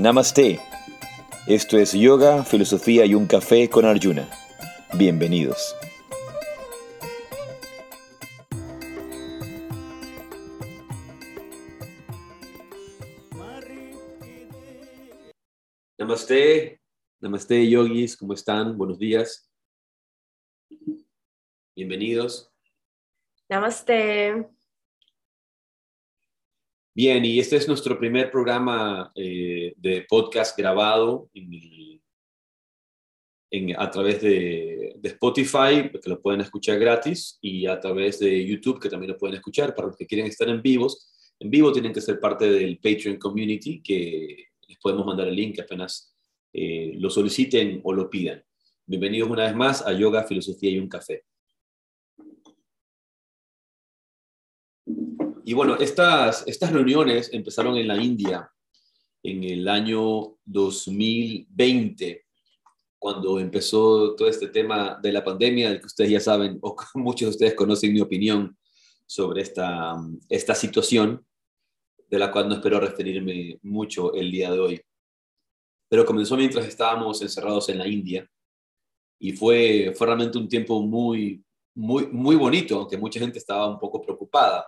Namaste. Esto es Yoga, Filosofía y un Café con Arjuna. Bienvenidos. Namaste. Namaste, yogis. ¿Cómo están? Buenos días. Bienvenidos. Namaste. Bien, y este es nuestro primer programa eh, de podcast grabado a través de, Spotify, que lo pueden escuchar gratis, y a través de YouTube, que también lo pueden escuchar. Para los que quieren estar en vivos, en vivo tienen que ser parte del Patreon Community, que les podemos mandar el link apenas eh, lo soliciten o lo pidan. Bienvenidos una vez más a Yoga, Filosofía y un Café. Y bueno, estas, estas reuniones empezaron en la India en el año 2020, cuando empezó todo este tema de la pandemia, del que ustedes ya saben, o muchos de ustedes conocen mi opinión sobre esta, esta situación, de la cual no espero referirme mucho el día de hoy. Pero comenzó mientras estábamos encerrados en la India y fue, fue realmente un tiempo muy, muy, muy bonito, aunque mucha gente estaba un poco preocupada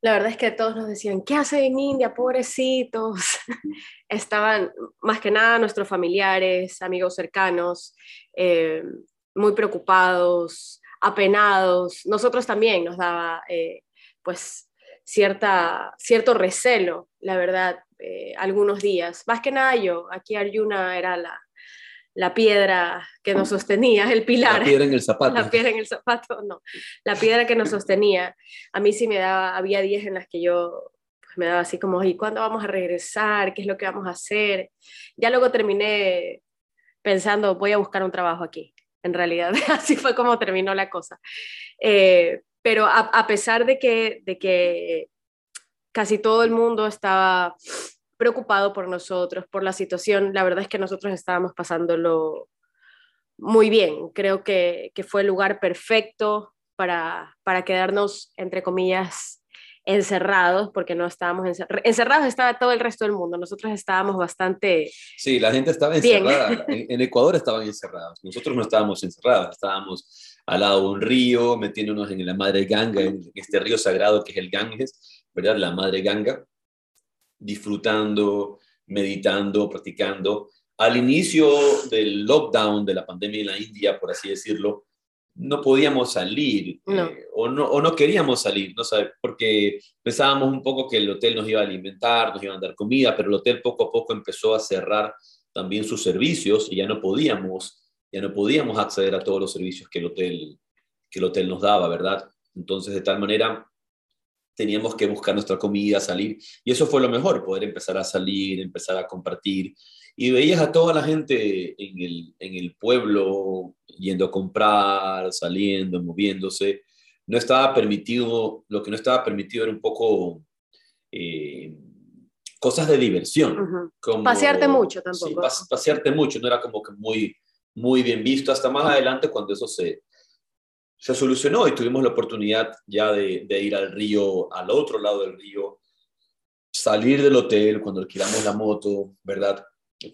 la verdad es que todos nos decían, ¿qué hacen en India, pobrecitos? Estaban más que nada nuestros familiares, amigos cercanos, eh, muy preocupados, apenados. Nosotros también nos daba, eh, pues, cierta, cierto recelo, la verdad, eh, algunos días. Más que nada yo, aquí Arjuna era la, la piedra que nos sostenía, el pilar. La piedra en el zapato. La piedra en el zapato, no. La piedra que nos sostenía. A mí sí me daba, había días en las que yo pues, me daba así como, ¿y cuándo vamos a regresar? ¿Qué es lo que vamos a hacer? Ya luego terminé pensando, voy a buscar un trabajo aquí. En realidad, así fue como terminó la cosa. Eh, pero a, a, pesar de que, de que casi todo el mundo estaba preocupado por nosotros, por la situación. La verdad es que nosotros estábamos pasándolo muy bien. Creo que, fue el lugar perfecto para, para quedarnos, entre comillas, encerrados, porque no estábamos encerrados. Encerrados estaba todo el resto del mundo. Nosotros estábamos bastante. Sí, la gente estaba encerrada. En, Ecuador estaban encerrados. Nosotros no estábamos encerrados. Estábamos al lado de un río, metiéndonos en la madre Ganga, en este río sagrado que es el Ganges, ¿verdad? La madre Ganga disfrutando, meditando, practicando. Al inicio del lockdown de la pandemia en la India, por así decirlo, no podíamos salir eh, o, no, o, no, queríamos salir, ¿no? porque pensábamos un poco que el hotel nos iba a alimentar, nos iba a dar comida, pero el hotel poco a poco empezó a cerrar también sus servicios y ya no podíamos, ya no podíamos acceder a todos los servicios que el hotel, que el hotel nos daba, ¿verdad? Entonces, de tal manera, teníamos que buscar nuestra comida, salir. Y eso fue lo mejor, poder empezar a salir, empezar a compartir. Y veías a toda la gente en el, en el pueblo yendo a comprar, saliendo, moviéndose. No estaba permitido, lo que no estaba permitido era un poco eh, cosas de diversión. como, pasearte mucho tampoco. Sí, pasearte mucho, no era como que muy, muy bien visto hasta más adelante cuando eso se, se solucionó y tuvimos la oportunidad ya de, ir al río, al otro lado del río, salir del hotel cuando alquilamos la moto, ¿verdad?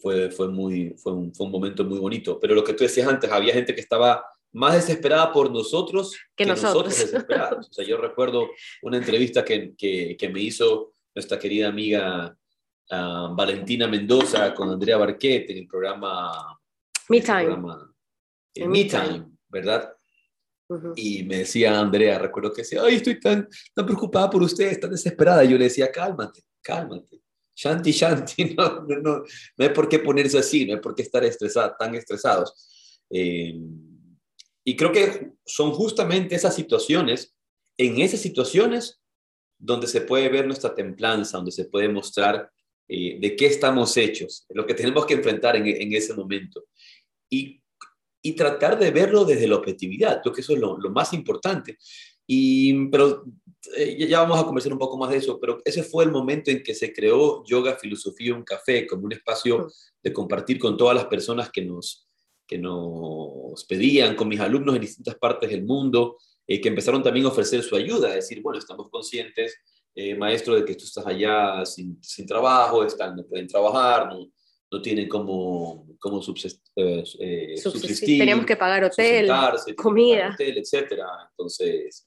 Fue, fue, muy, fue, un, fue un momento muy bonito. Pero lo que tú decías antes, había gente que estaba más desesperada por nosotros que, nosotros. desesperados. O sea, yo recuerdo una entrevista que, que, me hizo nuestra querida amiga ah, Valentina Mendoza con Andrea Barquet en el programa Me Time. Me Time, ¿verdad? Y me decía Andrea, recuerdo que decía, ay, estoy tan, tan preocupada por ustedes, tan desesperada. Y yo le decía, cálmate, cálmate. Shanti, shanti, no, no, no, no hay por qué ponerse así, no hay por qué estar estresada, tan estresados. Eh, y creo que son justamente esas situaciones, en esas situaciones, donde se puede ver nuestra templanza, donde se puede mostrar eh, de qué estamos hechos, lo que tenemos que enfrentar en, en ese momento. Y y tratar de verlo desde la objetividad. Creo que eso es lo, más importante. Y, pero eh, ya vamos a conversar un poco más de eso, pero ese fue el momento en que se creó Yoga Filosofía Un Café como un espacio de compartir con todas las personas que nos, que nos pedían, con mis alumnos en distintas partes del mundo, eh, que empezaron también a ofrecer su ayuda, a decir, bueno, estamos conscientes eh, maestro, de que tú estás allá sin, sin trabajo, están, no pueden trabajar, no, no tienen como, como eh, eh, subsistir, Teníamos que pagar hotel, comida, hotel, etcétera. Entonces,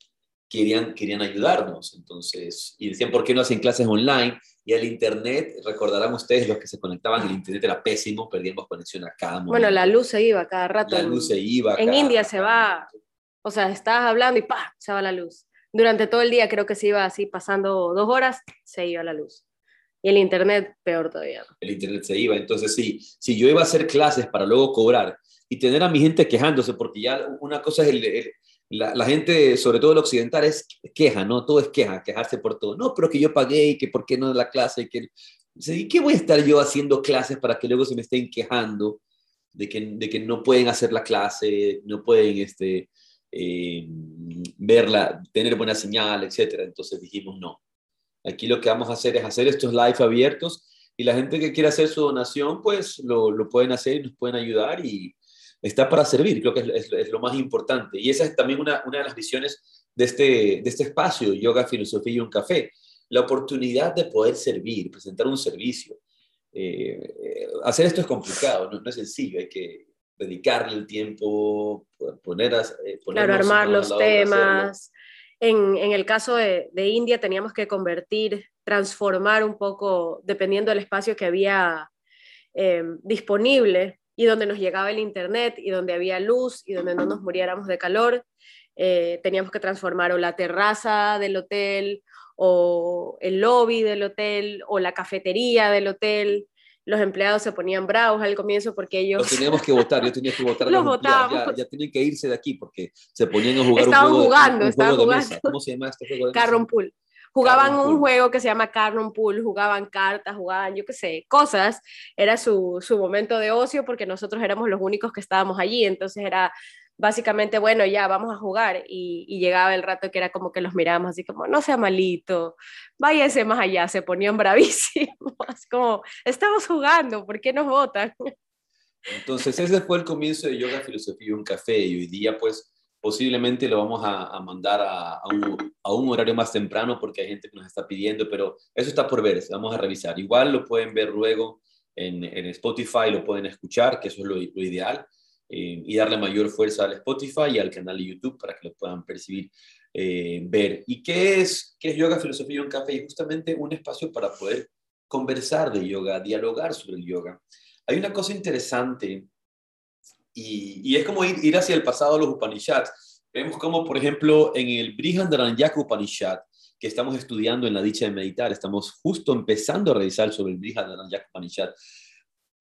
querían, querían ayudarnos. Entonces, y decían, ¿por qué no hacen clases online? Y el Internet, recordarán ustedes, los que se conectaban, el Internet era pésimo, perdíamos conexión a cada momento. Bueno, la luz se iba cada rato. La luz se iba. En India se va, o sea, estabas hablando y ¡pa! se va la luz. Durante todo el día creo que se iba así, pasando dos horas, se iba la luz. El Internet, peor todavía. El Internet se iba. Entonces, sí, si yo iba a hacer clases para luego cobrar y tener a mi gente quejándose, porque ya una cosa es la, gente, sobre todo el occidental, es queja, ¿no? Todo es queja, quejarse por todo. No, pero que yo pagué y que por qué no la clase. Y, que... ¿Y qué voy a estar yo haciendo clases para que luego se me estén quejando de que, de que no pueden hacer la clase, no pueden este, eh, verla, tener buena señal, etcétera? Entonces dijimos no. Aquí lo que vamos a hacer es hacer estos live abiertos y la gente que quiera hacer su donación, pues lo, lo pueden hacer y nos pueden ayudar y, está para servir, creo que es, lo más importante. Y esa es también una, una de las visiones de este, de este espacio, Yoga, Filosofía y un Café, la oportunidad de poder servir, presentar un servicio. Eh, hacer esto es complicado, no, es sencillo, hay que dedicarle el tiempo, poner a, eh, claro, armar los temas. En, el caso de, de, India teníamos que convertir, transformar un poco, dependiendo del espacio que había eh, disponible, y donde nos llegaba el internet y donde había luz y donde no nos muriéramos de calor. Eh, teníamos que transformar o la terraza del hotel o el lobby del hotel o la cafetería del hotel. Los empleados se ponían bravos al comienzo porque ellos... Los teníamos que votar, yo tenía que votar. los votábamos. Ya, ya, tenían que irse de aquí porque se ponían a jugar estaban un juego jugando, de, estaban jugando. Mesa. ¿Cómo se llama este juego de Carrom Pool jugaban un juego que se llama Carnon Pool, jugaban cartas, jugaban, yo qué sé, cosas. Era su, su momento de ocio porque nosotros éramos los únicos que estábamos allí. Entonces era básicamente, bueno, ya vamos a jugar. Y, llegaba el rato que era como que los mirábamos así como, no sea malito, váyase más allá. Se ponían bravísimos, como, estamos jugando, ¿por qué nos votan? Entonces ese fue el comienzo de Yoga, Filosofía y un Café. Y hoy día, pues, Posiblemente lo vamos a, mandar a, un, a, un, horario más temprano porque hay gente que nos está pidiendo, pero eso está por ver, vamos a revisar. Igual lo pueden ver luego en, en Spotify, lo pueden escuchar, que eso es lo, ideal, eh, y darle mayor fuerza al Spotify y al canal de YouTube para que lo puedan percibir, eh, ver. ¿Y qué es, qué es yoga, filosofía y un café? Y justamente un espacio para poder conversar de yoga, dialogar sobre el yoga. Hay una cosa interesante y, es como ir, hacia el pasado de los Upanishads. Vemos como, por ejemplo, en el Brihadaranyaka Upanishad, que estamos estudiando en la dicha de meditar, estamos justo empezando a revisar sobre el Brihadaranyaka Upanishad.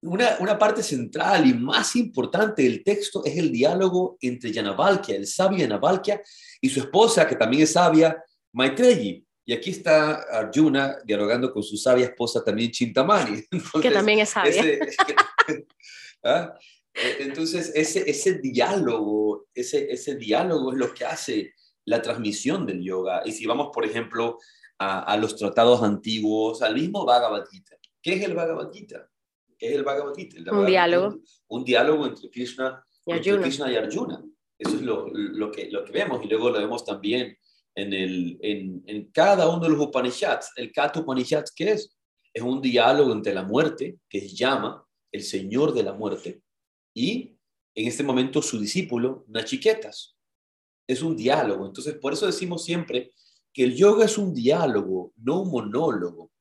Una, una, parte central y más importante del texto es el diálogo entre Yanavalkya, el sabio Yanavalkya, y su esposa, que también es sabia, Maitreyi. Y aquí está Arjuna dialogando con su sabia esposa también Chintamani. que también es sabia. ¿ah? Eh, entonces, ese, ese diálogo, ese, ese diálogo es lo que hace la transmisión del yoga. Y si vamos, por ejemplo, a, los tratados antiguos, al mismo Bhagavad Gita. ¿Qué es el Bhagavad Gita? ¿Qué es el Bhagavad Gita? un diálogo. Un, diálogo entre Krishna y Arjuna. y Arjuna. Eso es lo, lo, que, lo que vemos. Y luego lo vemos también en, el, en, en cada uno de los Upanishads. El Kata Upanishad, ¿qué es? Es un diálogo entre la muerte, que es Yama, el señor de la muerte, y en este momento su discípulo, Nachiquetas. Es un diálogo. Entonces, por eso decimos siempre que el yoga es un diálogo, no un monólogo.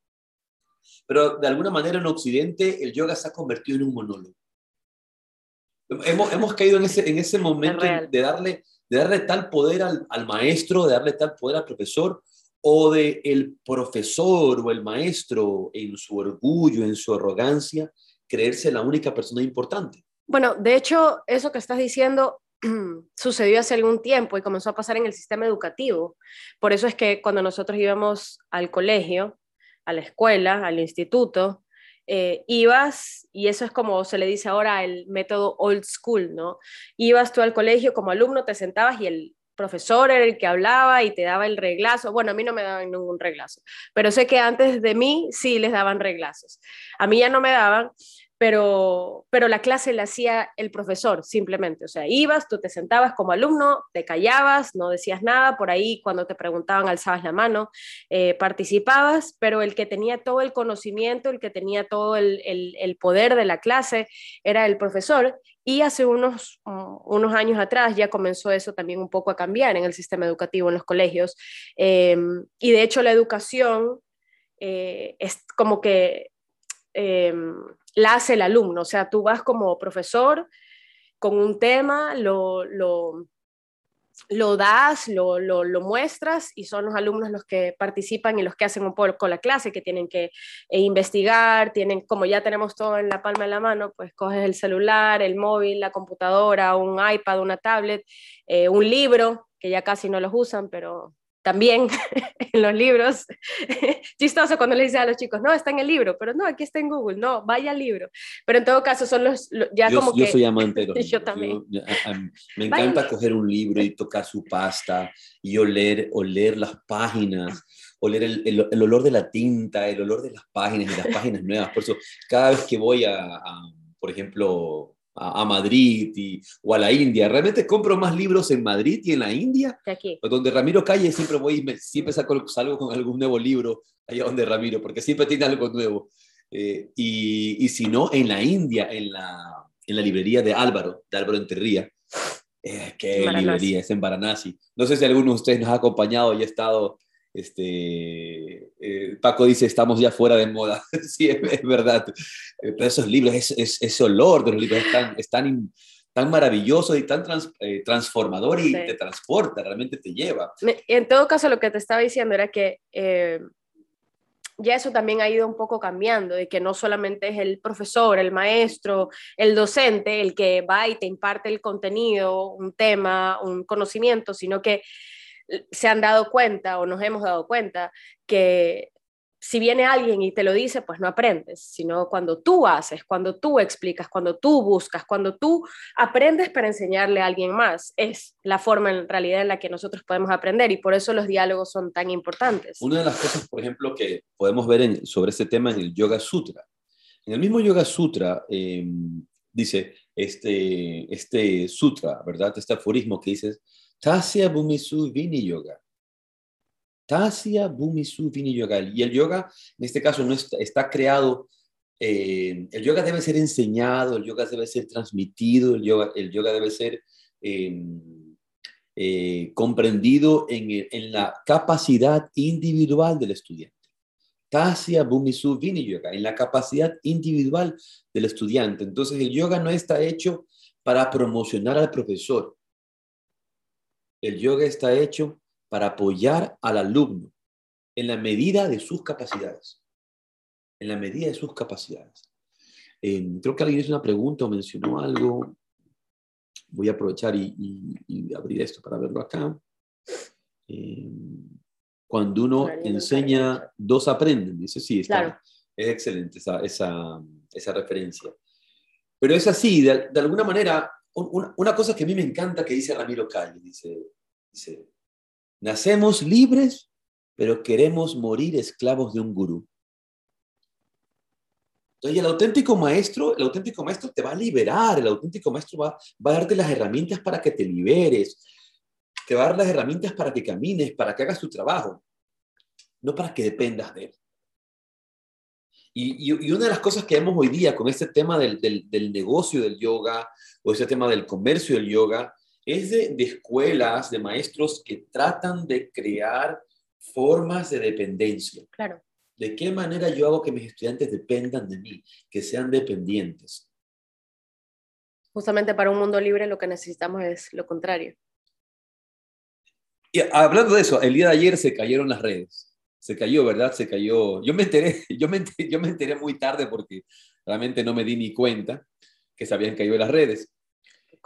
Pero de alguna manera en Occidente el yoga se ha convertido en un monólogo. Hemos, hemos caído en ese, en ese momento de darle, de darle tal poder al, al, maestro, de darle tal poder al profesor, o de el profesor o el maestro en su orgullo, en su arrogancia, creerse la única persona importante. Bueno, de hecho, eso que estás diciendo sucedió hace algún tiempo y comenzó a pasar en el sistema educativo. Por eso es que cuando nosotros íbamos al colegio, a la escuela, al instituto, eh, ibas, y eso es como se le dice ahora el método old school, ¿no? Ibas tú al colegio como alumno, te sentabas y el profesor era el que hablaba y te daba el reglazo. Bueno, a mí no me daban ningún reglazo, pero sé que antes de mí sí les daban reglazos. A mí ya no me daban, pero, pero la clase la hacía el profesor simplemente. O sea, ibas, tú te sentabas como alumno, te callabas, no decías nada, por ahí cuando te preguntaban alzabas la mano, eh, participabas, pero el que tenía todo el conocimiento, el que tenía todo el, el, poder de la clase era el profesor. Y hace unos, unos años atrás ya comenzó eso también un poco a cambiar en el sistema educativo, en los colegios. Em, y de hecho la educación eh, es como que em, la hace el alumno, o sea, tú vas como profesor con un tema, lo, lo, das, lo, lo, muestras y son los alumnos los que participan y los que hacen un poco la clase, que tienen que eh, investigar, tienen, como ya tenemos todo en la palma de la mano, pues coges el celular, el móvil, la computadora, un iPad, una tablet, eh, un libro, que ya casi no los usan, pero también en los libros. Chistoso cuando le dice a los chicos, no, está en el libro, pero no, aquí está en Google, no, vaya al libro. Pero en todo caso son los, ya yo, como yo que... soy amante Yo también. me encanta coger un libro y tocar su pasta y oler, oler las páginas, oler el, el, el, olor de la tinta, el olor de las páginas y las páginas nuevas. Por eso, cada vez que voy a, a por ejemplo, a, Madrid y, o a la India. Realmente compro más libros en Madrid y en la India, aquí. donde Ramiro Calle siempre voy, me, siempre saco, salgo con algún nuevo libro allá donde Ramiro, porque siempre tiene algo nuevo. Eh, y, y, si no, en la India, en la, en la librería de Álvaro, de Álvaro Enterría, eh, qué librería, es en Varanasi. No sé si alguno de ustedes nos ha acompañado y ha estado este, eh, Paco dice, estamos ya fuera de moda. sí, es, verdad. Eh, pero esos libros, es, ese olor de los libros es tan, tan, maravilloso y tan eh, transformador y te transporta, realmente te lleva. En todo caso, lo que te estaba diciendo era que ya eso también ha ido un poco cambiando, de que no solamente es el profesor, el maestro, el docente el que va y te imparte el contenido, un tema, un conocimiento, sino que se han dado cuenta o nos hemos dado cuenta que si viene alguien y te lo dice, pues no aprendes, sino cuando tú haces, cuando tú explicas, cuando tú buscas, cuando tú aprendes para enseñarle a alguien más, es la forma en realidad en la que nosotros podemos aprender y por eso los diálogos son tan importantes. Una de las cosas, por ejemplo, que podemos ver sobre este tema en el Yoga Sutra. En el mismo Yoga Sutra em, dice este, este sutra, ¿verdad? Este aforismo que dice, Tasya Bumisu Vini Yoga. Tasya Bumisu Vini Yoga. Y el yoga, en este caso, no está, creado, eh, el yoga debe ser enseñado, el yoga debe ser transmitido, el yoga, el yoga debe ser em, eh, comprendido en, en, la capacidad individual del estudiante. Tasya Bumisu Vini Yoga, en la capacidad individual del estudiante. Entonces, el yoga no está hecho para promocionar al profesor. El yoga está hecho para apoyar al alumno en la medida de sus capacidades. En la medida de sus capacidades. Eh, creo que alguien hizo una pregunta o mencionó algo. Voy a aprovechar y, abrir esto para verlo acá. Eh, cuando uno enseña, dos aprenden. Dice, sí, está, es excelente esa, esa, esa, referencia. Pero es así, de, de alguna manera, una, cosa que a mí me encanta que dice Ramiro Calle, dice, nacemos libres, pero queremos morir esclavos de un gurú. Entonces, el auténtico maestro, el auténtico maestro te va a liberar, el auténtico maestro va, va a darte las herramientas para que te liberes, te va a dar las herramientas para que camines, para que hagas tu trabajo, no para que dependas de él. Y, una de las cosas que vemos hoy día con este tema del, negocio del yoga o este tema del comercio del yoga es de, escuelas, de maestros que tratan de crear formas de dependencia. Claro. ¿De qué manera yo hago que mis estudiantes dependan de mí, que sean dependientes? Justamente para un mundo libre lo que necesitamos es lo contrario. Y hablando de eso, el día de ayer se cayeron las redes se cayó, ¿verdad? Se cayó. Yo me enteré, yo me enteré, yo me enteré muy tarde porque realmente no me di ni cuenta que se habían caído las redes.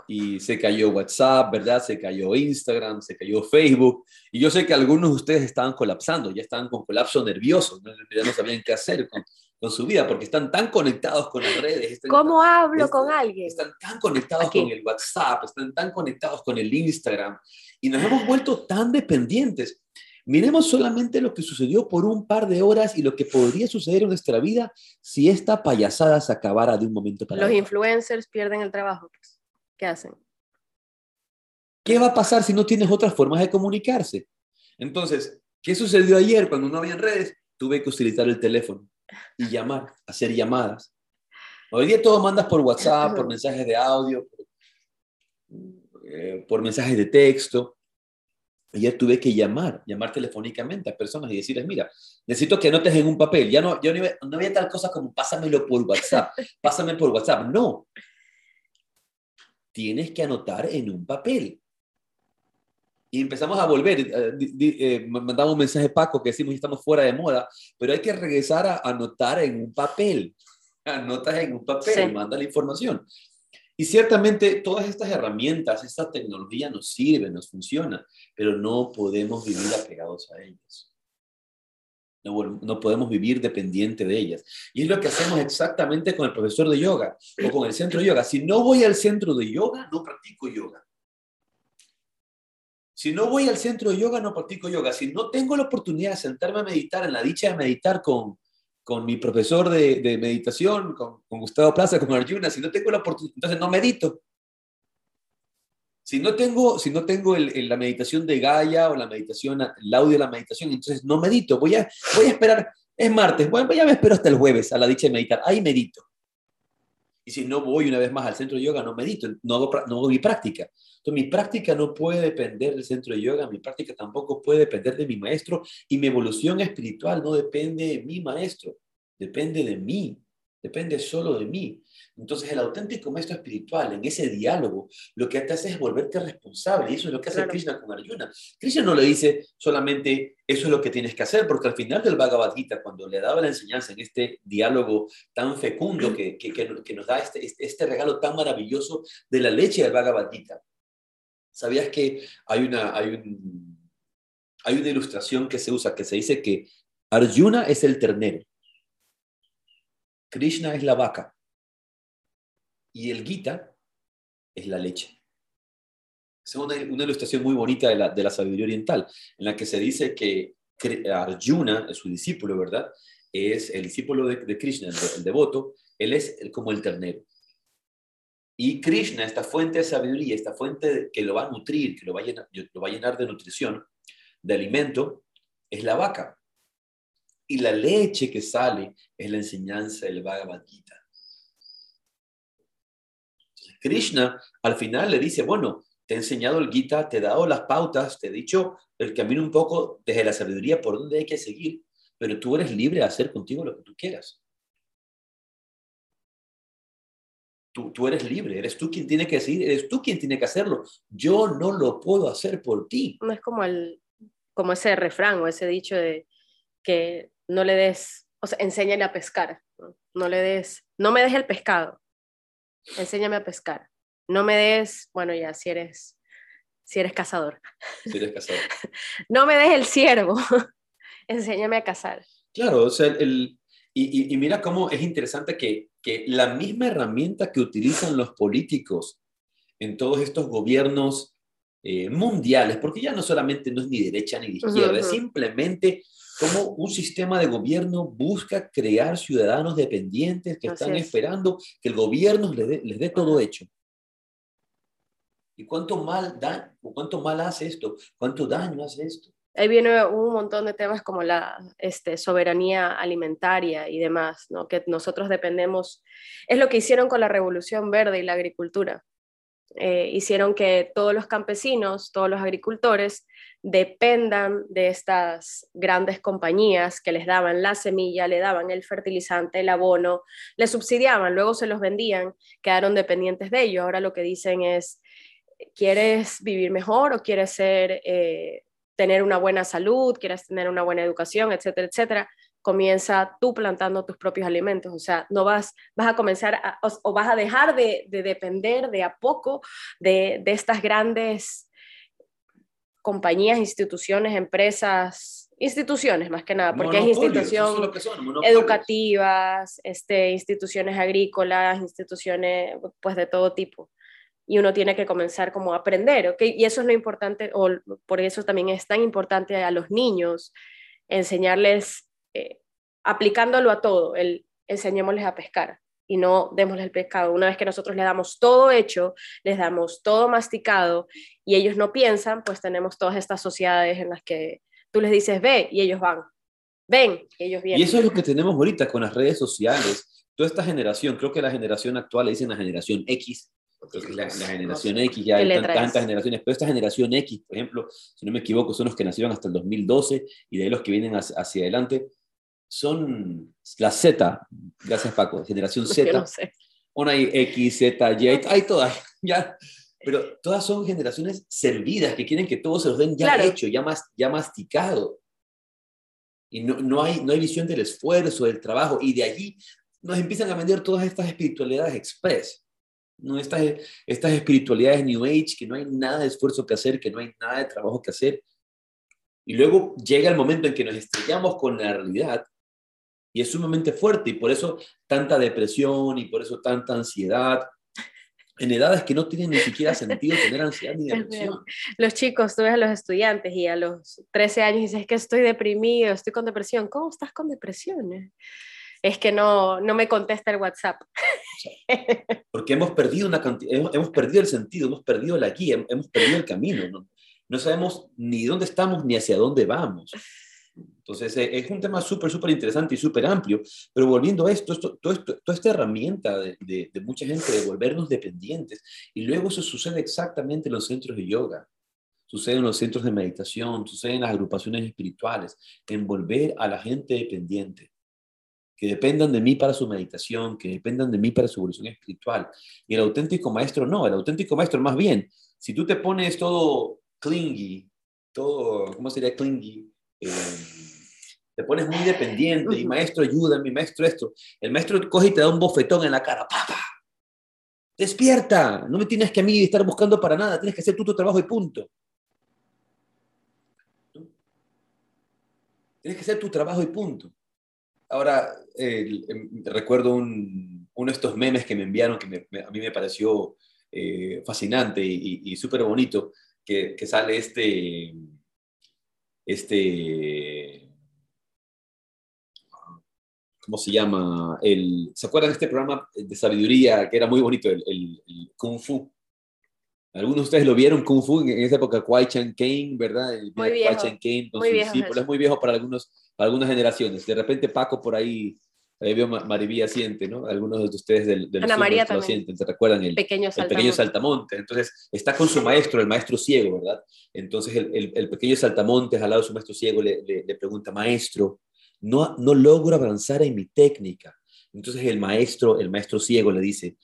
Y se cayó WhatsApp, ¿verdad? Se cayó Instagram, se cayó Facebook. Y yo sé que algunos de ustedes estaban colapsando, ya estaban con colapso nervioso, ya no sabían qué hacer con, con su vida porque están tan conectados con las redes. ¿Cómo hablo con alguien? Están tan conectados con el WhatsApp, están tan conectados con el Instagram y nos hemos vuelto tan dependientes Miremos solamente lo que sucedió por un par de horas y lo que podría suceder en nuestra vida si esta payasada se acabara de un momento para otro. Los influencers pierden el trabajo. Pues. ¿Qué hacen? ¿Qué va a pasar si no tienes otras formas de comunicarse? Entonces, ¿qué sucedió ayer cuando no había redes? Tuve que utilizar el teléfono y llamar, hacer llamadas. Hoy día todo mandas por WhatsApp, por mensajes de audio, eh, por mensajes de texto. Ayer tuve que llamar, llamar telefónicamente a personas y decirles, mira, necesito que anotes en un papel. Ya no, yo no, no había tal cosa como pásamelo por WhatsApp, pásame por WhatsApp. No. Tienes que anotar en un papel. Y empezamos a volver. Eh, eh, mandamos un mensaje Paco que decimos estamos fuera de moda, pero hay que regresar a anotar en un papel. Anotas en un papel, manda la información. Y ciertamente todas estas herramientas, esta tecnología nos sirve, nos funciona, pero no podemos vivir apegados a ellas. No, no, podemos vivir dependiente de ellas. Y es lo que hacemos exactamente con el profesor de yoga o con el centro de yoga. Si no voy al centro de yoga, no practico yoga. Si no voy al centro de yoga, no practico yoga. Si no tengo la oportunidad de sentarme a meditar, en la dicha de meditar con, con mi profesor de, de meditación, con, con, Gustavo Plaza, con Arjuna, si no tengo la oportunidad, entonces no medito. Si no tengo, si no tengo el, la meditación de Gaia o la meditación, el audio de la meditación, entonces no medito. Voy a, voy a esperar, es martes, bueno, ya me espero hasta el jueves a la dicha de meditar. Ahí medito. Y si no voy una vez más al centro de yoga, no medito, no hago, no hago mi práctica. Entonces, mi práctica no puede depender del centro de yoga, mi práctica tampoco puede depender de mi maestro y mi evolución espiritual no depende de mi maestro, depende de mí, depende solo de mí. Entonces, el auténtico maestro espiritual, en ese diálogo, lo que te hace es volverte responsable. Y eso es lo que hace Krishna con Arjuna. Krishna no le dice solamente eso es lo que tienes que hacer, porque al final del Bhagavad Gita, cuando le daba la enseñanza en este diálogo tan fecundo que, que, que nos da este, este, este regalo tan maravilloso de la leche del Bhagavad Gita, ¿Sabías que hay una, hay, hay una ilustración que se usa que se dice que Arjuna es el ternero, Krishna es la vaca y el Gita es la leche? Es una, una ilustración muy bonita de la, de la sabiduría oriental, en la que se dice que Arjuna, su discípulo, ¿verdad? Es el discípulo de, Krishna, el, devoto, él es como el ternero. Y Krishna, esta fuente de sabiduría, esta fuente que lo va a nutrir, que lo va a llenar, de nutrición, de alimento, es la vaca. Y la leche que sale es la enseñanza del Bhagavad Gita. Krishna al final le dice, bueno, te he enseñado el Gita, te he dado las pautas, te he dicho el camino un poco desde la sabiduría por donde hay que seguir, pero tú eres libre de hacer contigo lo que tú quieras. Tú, tú, eres libre, eres tú quien tiene que decir, eres tú quien tiene que hacerlo. Yo no lo puedo hacer por ti. No es como, el, como ese refrán o ese dicho de que no le des, o sea, enséñale a pescar. ¿no? le des, no me des el pescado, enséñame a pescar. No me des, bueno, ya, si eres, si eres cazador. Si eres cazador. no me des el ciervo, enséñame a cazar. Claro, o sea, el, y, y, mira cómo es interesante que, que, la misma herramienta que utilizan los políticos en todos estos gobiernos eh, mundiales, porque ya no solamente no es ni derecha ni izquierda, es simplemente como un sistema de gobierno busca crear ciudadanos dependientes que están esperando que el gobierno les dé, les dé todo hecho. ¿Y cuánto mal, da, cuánto mal hace esto? ¿Cuánto daño hace esto? Ahí viene un montón de temas como la este, soberanía alimentaria y demás, ¿no? que nosotros dependemos, es lo que hicieron con la revolución verde y la agricultura. Eh, hicieron que todos los campesinos, todos los agricultores dependan de estas grandes compañías que les daban la semilla, le daban el fertilizante, el abono, les subsidiaban, luego se los vendían, quedaron dependientes de ellos. Ahora lo que dicen es, ¿quieres vivir mejor o quieres ser eh, tener una buena salud, quieras tener una buena educación, etcétera, etcétera, comienza tú plantando tus propios alimentos. O sea, no vas, vas a comenzar o, vas a dejar de, depender de a poco de, estas grandes compañías, instituciones, empresas, instituciones más que nada, porque es instituciones educativas, este, instituciones agrícolas, instituciones pues de todo tipo. Y uno tiene que comenzar como a aprender, ¿ok? Y eso es lo importante, o por eso también es tan importante a los niños enseñarles, eh, aplicándolo a todo, el enseñémosles a pescar y no démosles el pescado. Una vez que nosotros les damos todo hecho, les damos todo masticado y ellos no piensan, pues tenemos todas estas sociedades en las que tú les dices ve y ellos van, ven y ellos vienen. Y eso es lo que tenemos ahorita con las redes sociales. Toda esta generación, creo que la generación actual le dicen la generación X, la, generación X, ya hay tantas generaciones, pero esta generación X, por ejemplo, si no me equivoco, son los que nacieron hasta el 2012 y de ahí los que vienen hacia, adelante, son la Z, gracias Paco, generación Z. No sé. Una hay X, Z, Y, hay, todas, ya, pero todas son generaciones servidas que quieren que todo se los den ya hecho, ya, más, ya masticado. Y no, no, hay, no hay visión del esfuerzo, del trabajo, y de allí nos empiezan a vender todas estas espiritualidades express. ¿No? Estas, estas espiritualidades New Age, que no hay nada de esfuerzo que hacer, que no hay nada de trabajo que hacer. Y luego llega el momento en que nos estrellamos con la realidad y es sumamente fuerte y por eso tanta depresión y por eso tanta ansiedad. En edades que no tienen ni siquiera sentido tener ansiedad ni depresión. Los chicos, tú ves a los estudiantes y a los 13 años dices que estoy deprimido, estoy con depresión. ¿Cómo estás con depresión? Es que no, no me contesta el WhatsApp. Porque hemos perdido, una hemos, hemos, perdido el sentido, hemos perdido la guía, hemos perdido el camino. ¿no? sabemos ni dónde estamos ni hacia dónde vamos. Entonces, eh, es un tema súper, súper interesante y súper amplio, pero volviendo a esto, esto, todo esto, toda esta herramienta de, de, de, mucha gente de volvernos dependientes, y luego eso sucede exactamente en los centros de yoga, sucede en los centros de meditación, sucede en las agrupaciones espirituales, en volver a la gente dependiente que dependan de mí para su meditación, que dependan de mí para su evolución espiritual. Y el auténtico maestro no, el auténtico maestro más bien, si tú te pones todo clingy, todo, ¿cómo sería clingy? Eh, te pones muy dependiente y maestro ayuda, mi maestro esto, el maestro coge y te da un bofetón en la cara, papá, despierta, no me tienes que a mí estar buscando para nada, tienes que hacer tú tu trabajo y punto. Tienes que hacer tu trabajo y punto. Ahora, em, recuerdo un, uno de estos memes que me enviaron que a mí me pareció eh, fascinante y, súper bonito, que, sale este, este, ¿cómo se llama? El, ¿Se acuerdan de este programa de sabiduría que era muy bonito, el Kung Fu? Algunos de ustedes lo vieron Kung Fu en esa época, Kwai Chan Kane, ¿verdad? Muy viejo. Kwai Kane, muy viejo sí, es muy viejo para, algunos, para algunas generaciones. De repente Paco por ahí, ahí veo Marivía siente, ¿no? Algunos de ustedes del, del Ana María. Lo sienten, ¿se recuerdan? El pequeño, saltamonte. el pequeño saltamonte. Entonces, está con su maestro, el maestro ciego, ¿verdad? Entonces, el, el, pequeño saltamonte al lado de su maestro ciego le, le, le pregunta, maestro, no, no logro avanzar en mi técnica. Entonces, el maestro, el maestro ciego le dice,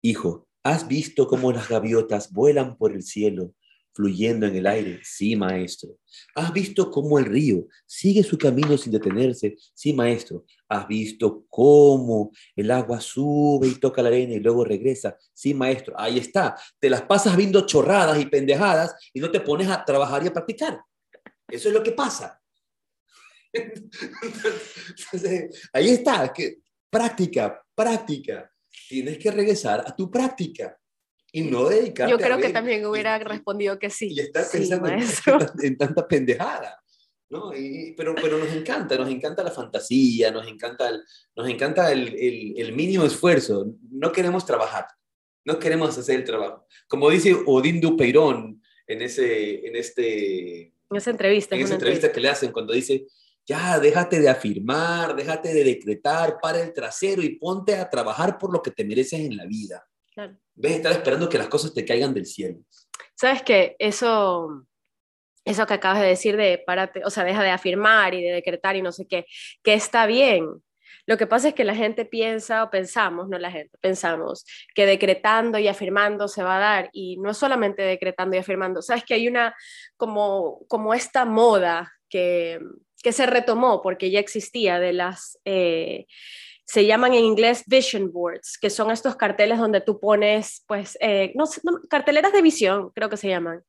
hijo, ¿Has visto cómo las gaviotas vuelan por el cielo, fluyendo en el aire? Sí, maestro. ¿Has visto cómo el río sigue su camino sin detenerse? Sí, maestro. ¿Has visto cómo el agua sube y toca la arena y luego regresa? Sí, maestro. Ahí está. Te las pasas viendo chorradas y pendejadas y no te pones a trabajar y a practicar. Eso es lo que pasa. ahí está. Que, práctica, práctica tienes que regresar a tu práctica y no dedicarte Yo creo que también hubiera respondido que sí. Y estás pensando en, tanta pendejada. ¿no? pero, pero nos encanta, nos encanta la fantasía, nos encanta el, nos encanta el, el, mínimo esfuerzo. No queremos trabajar, no queremos hacer el trabajo. Como dice Odín Dupeirón en, ese, en, este, en esa entrevista, en esa entrevista que le hacen cuando dice, ya, déjate de afirmar, déjate de decretar, para el trasero y ponte a trabajar por lo que te mereces en la vida. Claro. Ves estar esperando que las cosas te caigan del cielo. Sabes que eso, eso que acabas de decir de párate, o sea, deja de afirmar y de decretar y no sé qué, que está bien. Lo que pasa es que la gente piensa o pensamos, no la gente, pensamos que decretando y afirmando se va a dar y no solamente decretando y afirmando, sabes que hay una como como esta moda que que se retomó porque ya existía de las, eh, se llaman en inglés vision boards, que son estos carteles donde tú pones, pues, eh, no, carteleras de visión, creo que se llaman,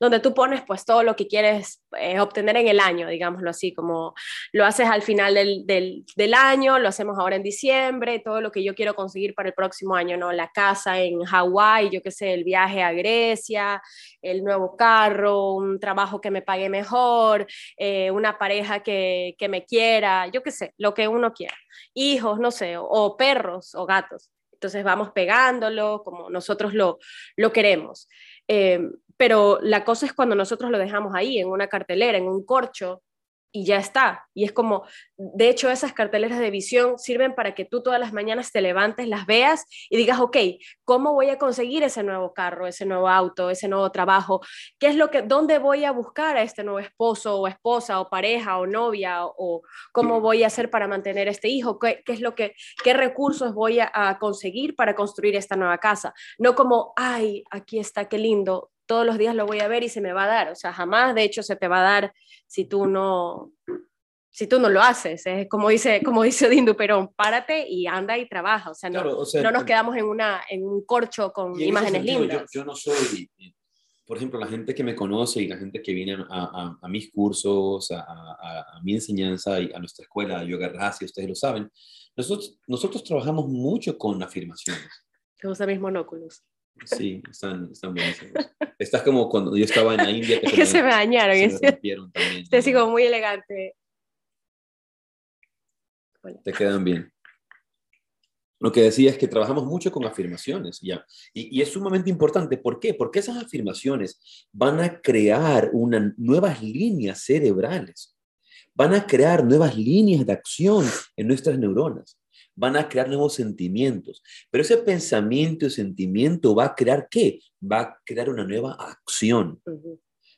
donde tú pones, pues, todo lo que quieres eh, obtener en el año, digámoslo así, como lo haces al final del, del, año, lo hacemos ahora en diciembre, todo lo que yo quiero conseguir para el próximo año, ¿no? La casa en Hawái, yo qué sé, el viaje a Grecia, el nuevo carro, un trabajo que me pague mejor, eh, una pareja que, que, me quiera, yo qué sé, lo que uno quiera. Hijos, no sé, o, perros o gatos. Entonces vamos pegándolo como nosotros lo, lo queremos. Eh, pero la cosa es cuando nosotros lo dejamos ahí, en una cartelera, en un corcho, y ya está. Y es como, de hecho, esas carteleras de visión sirven para que tú todas las mañanas te levantes, las veas y digas, ok, ¿cómo voy a conseguir ese nuevo carro, ese nuevo auto, ese nuevo trabajo? ¿Qué es lo que, dónde voy a buscar a este nuevo esposo o esposa o pareja o novia o, cómo voy a hacer para mantener este hijo? ¿Qué, es lo que, qué recursos voy a, a conseguir para construir esta nueva casa? No como, ay, aquí está, qué lindo, todos los días lo voy a ver y se me va a dar. O sea, jamás de hecho se te va a dar si tú no, si tú no lo haces. Es como dice, como dice Dindu Perón, párate y anda y trabaja. O sea, no, no nos quedamos en, una, en un corcho con imágenes lindas. Yo, no soy, por ejemplo, la gente que me conoce y la gente que viene a, a, mis cursos, a, a, mi enseñanza y a nuestra escuela Yoga Razi, ustedes lo saben, nosotros, nosotros trabajamos mucho con afirmaciones. Que usa mis monóculos. Sí, están, están buenísimos. Estás como cuando yo estaba en la India. Que, se, me, dañaron. Se me rompieron también. Te sigo muy elegante. Te quedan bien. Lo que decía es que trabajamos mucho con afirmaciones, ¿ya? Y, y, es sumamente importante. ¿Por qué? Porque esas afirmaciones van a crear una, nuevas líneas cerebrales, van a crear nuevas líneas de acción en nuestras neuronas van a crear nuevos sentimientos. Pero ese pensamiento y sentimiento va a crear qué? Va a crear una nueva acción.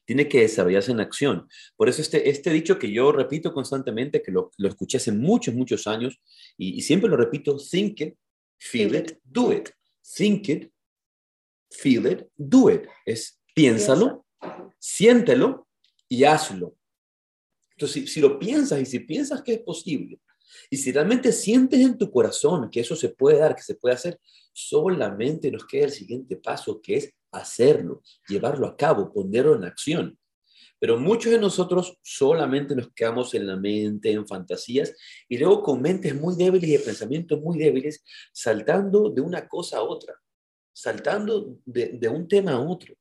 Tiene que desarrollarse en acción. Por eso este, este dicho que yo repito constantemente, que lo, lo escuché hace muchos, muchos años, y, siempre lo repito, think it, feel it, do it. Think it, feel it, do it. Es piénsalo, siéntelo y hazlo. Entonces, si, si, lo piensas y si piensas que es posible y si realmente sientes en tu corazón que eso se puede dar, que se puede hacer, solamente nos queda el siguiente paso, que es hacerlo, llevarlo a cabo, ponerlo en acción. Pero muchos de nosotros solamente nos quedamos en la mente, en fantasías, y luego con mentes muy débiles y pensamientos muy débiles, saltando de una cosa a otra, saltando de un tema a otro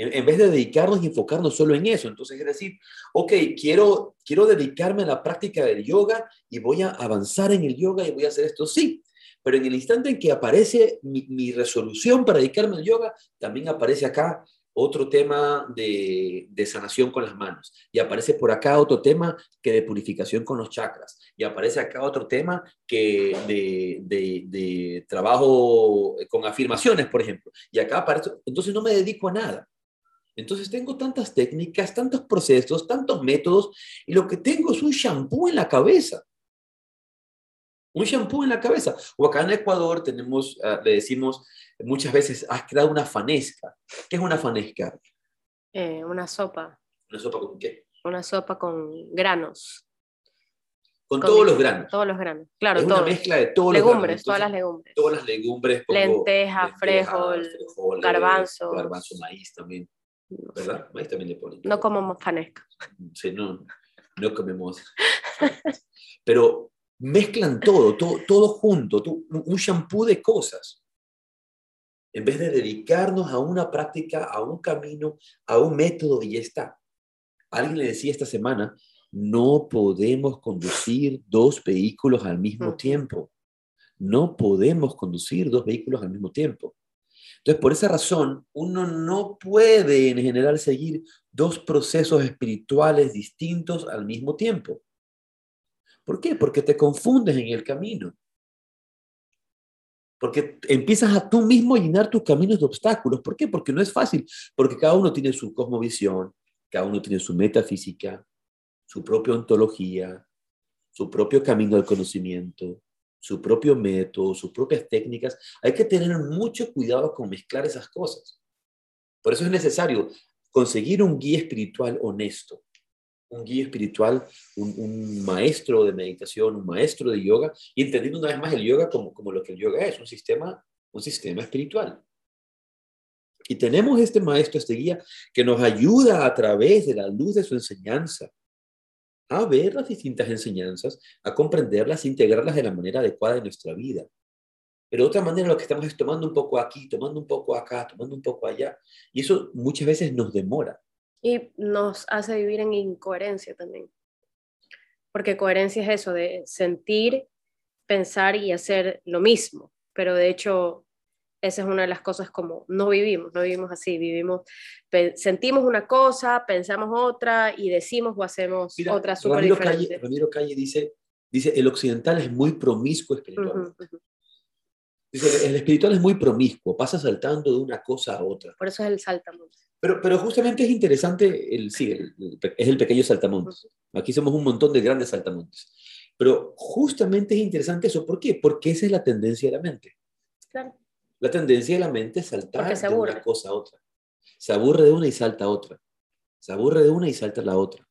en, vez de dedicarnos y enfocarnos solo en eso. Entonces, es decir, ok, quiero, quiero dedicarme a la práctica del yoga y voy a avanzar en el yoga y voy a hacer esto, sí. Pero en el instante en que aparece mi, resolución para dedicarme al yoga, también aparece acá otro tema de, de, sanación con las manos. Y aparece por acá otro tema que de purificación con los chakras. Y aparece acá otro tema que de, de, de trabajo con afirmaciones, por ejemplo. Y acá aparece, entonces no me dedico a nada. Entonces tengo tantas técnicas, tantos procesos, tantos métodos, y lo que tengo es un shampoo en la cabeza. Un shampoo en la cabeza. O acá en Ecuador tenemos, ah, le decimos muchas veces, has creado una fanesca. ¿Qué es una fanesca? Eh, una sopa. ¿Una sopa con qué? Una sopa con granos. Con, todos los granos. Todos los granos, claro. Es una mezcla de todos legumbres, todas las legumbres. Todas las legumbres. Lenteja, frijol, garbanzo. Garbanzo, maíz también. ¿Verdad? Maíz también le ponen. No comemos fanesca. Sí, no, no comemos. Pero mezclan todo, todo, todo junto, un shampoo de cosas. En vez de dedicarnos a una práctica, a un camino, a un método y ya está. Alguien le decía esta semana, no podemos conducir dos vehículos al mismo tiempo. No podemos conducir dos vehículos al mismo tiempo. Entonces, por esa razón, uno no puede en general seguir dos procesos espirituales distintos al mismo tiempo. ¿Por qué? Porque te confundes en el camino. Porque empiezas a tú mismo llenar tus caminos de obstáculos. ¿Por qué? Porque no es fácil. Porque cada uno tiene su cosmovisión, cada uno tiene su metafísica, su propia ontología, su propio camino al conocimiento, su propio método, sus propias técnicas. Hay que tener mucho cuidado con mezclar esas cosas. Por eso es necesario conseguir un guía espiritual honesto, un guía espiritual, un, maestro de meditación, un maestro de yoga, y entendiendo una vez más el yoga como, como lo que el yoga es, un sistema, un sistema espiritual. Y tenemos este maestro, este guía, que nos ayuda a través de la luz de su enseñanza a ver las distintas enseñanzas, a comprenderlas, a integrarlas de la manera adecuada en nuestra vida. Pero de otra manera lo que estamos es tomando un poco aquí, tomando un poco acá, tomando un poco allá. Y eso muchas veces nos demora. Y nos hace vivir en incoherencia también. Porque coherencia es eso, de sentir, pensar y hacer lo mismo. Pero de hecho esa es una de las cosas como no vivimos, no vivimos así, vivimos, sentimos una cosa, pensamos otra y decimos o hacemos otra súper Ramiro Calle, Ramiro Calle dice, dice, el occidental es muy promiscuo espiritualmente. Dice, el espiritual es muy promiscuo, pasa saltando de una cosa a otra. Por eso es el saltamontes. Pero, pero justamente es interesante, el, sí, es el pequeño saltamontes. Aquí somos un montón de grandes saltamontes. Pero justamente es interesante eso. ¿Por qué? Porque esa es la tendencia de la mente. Claro. La tendencia de la mente es saltar de una cosa a otra. Se aburre de una y salta a otra. Se aburre de una y salta a la otra.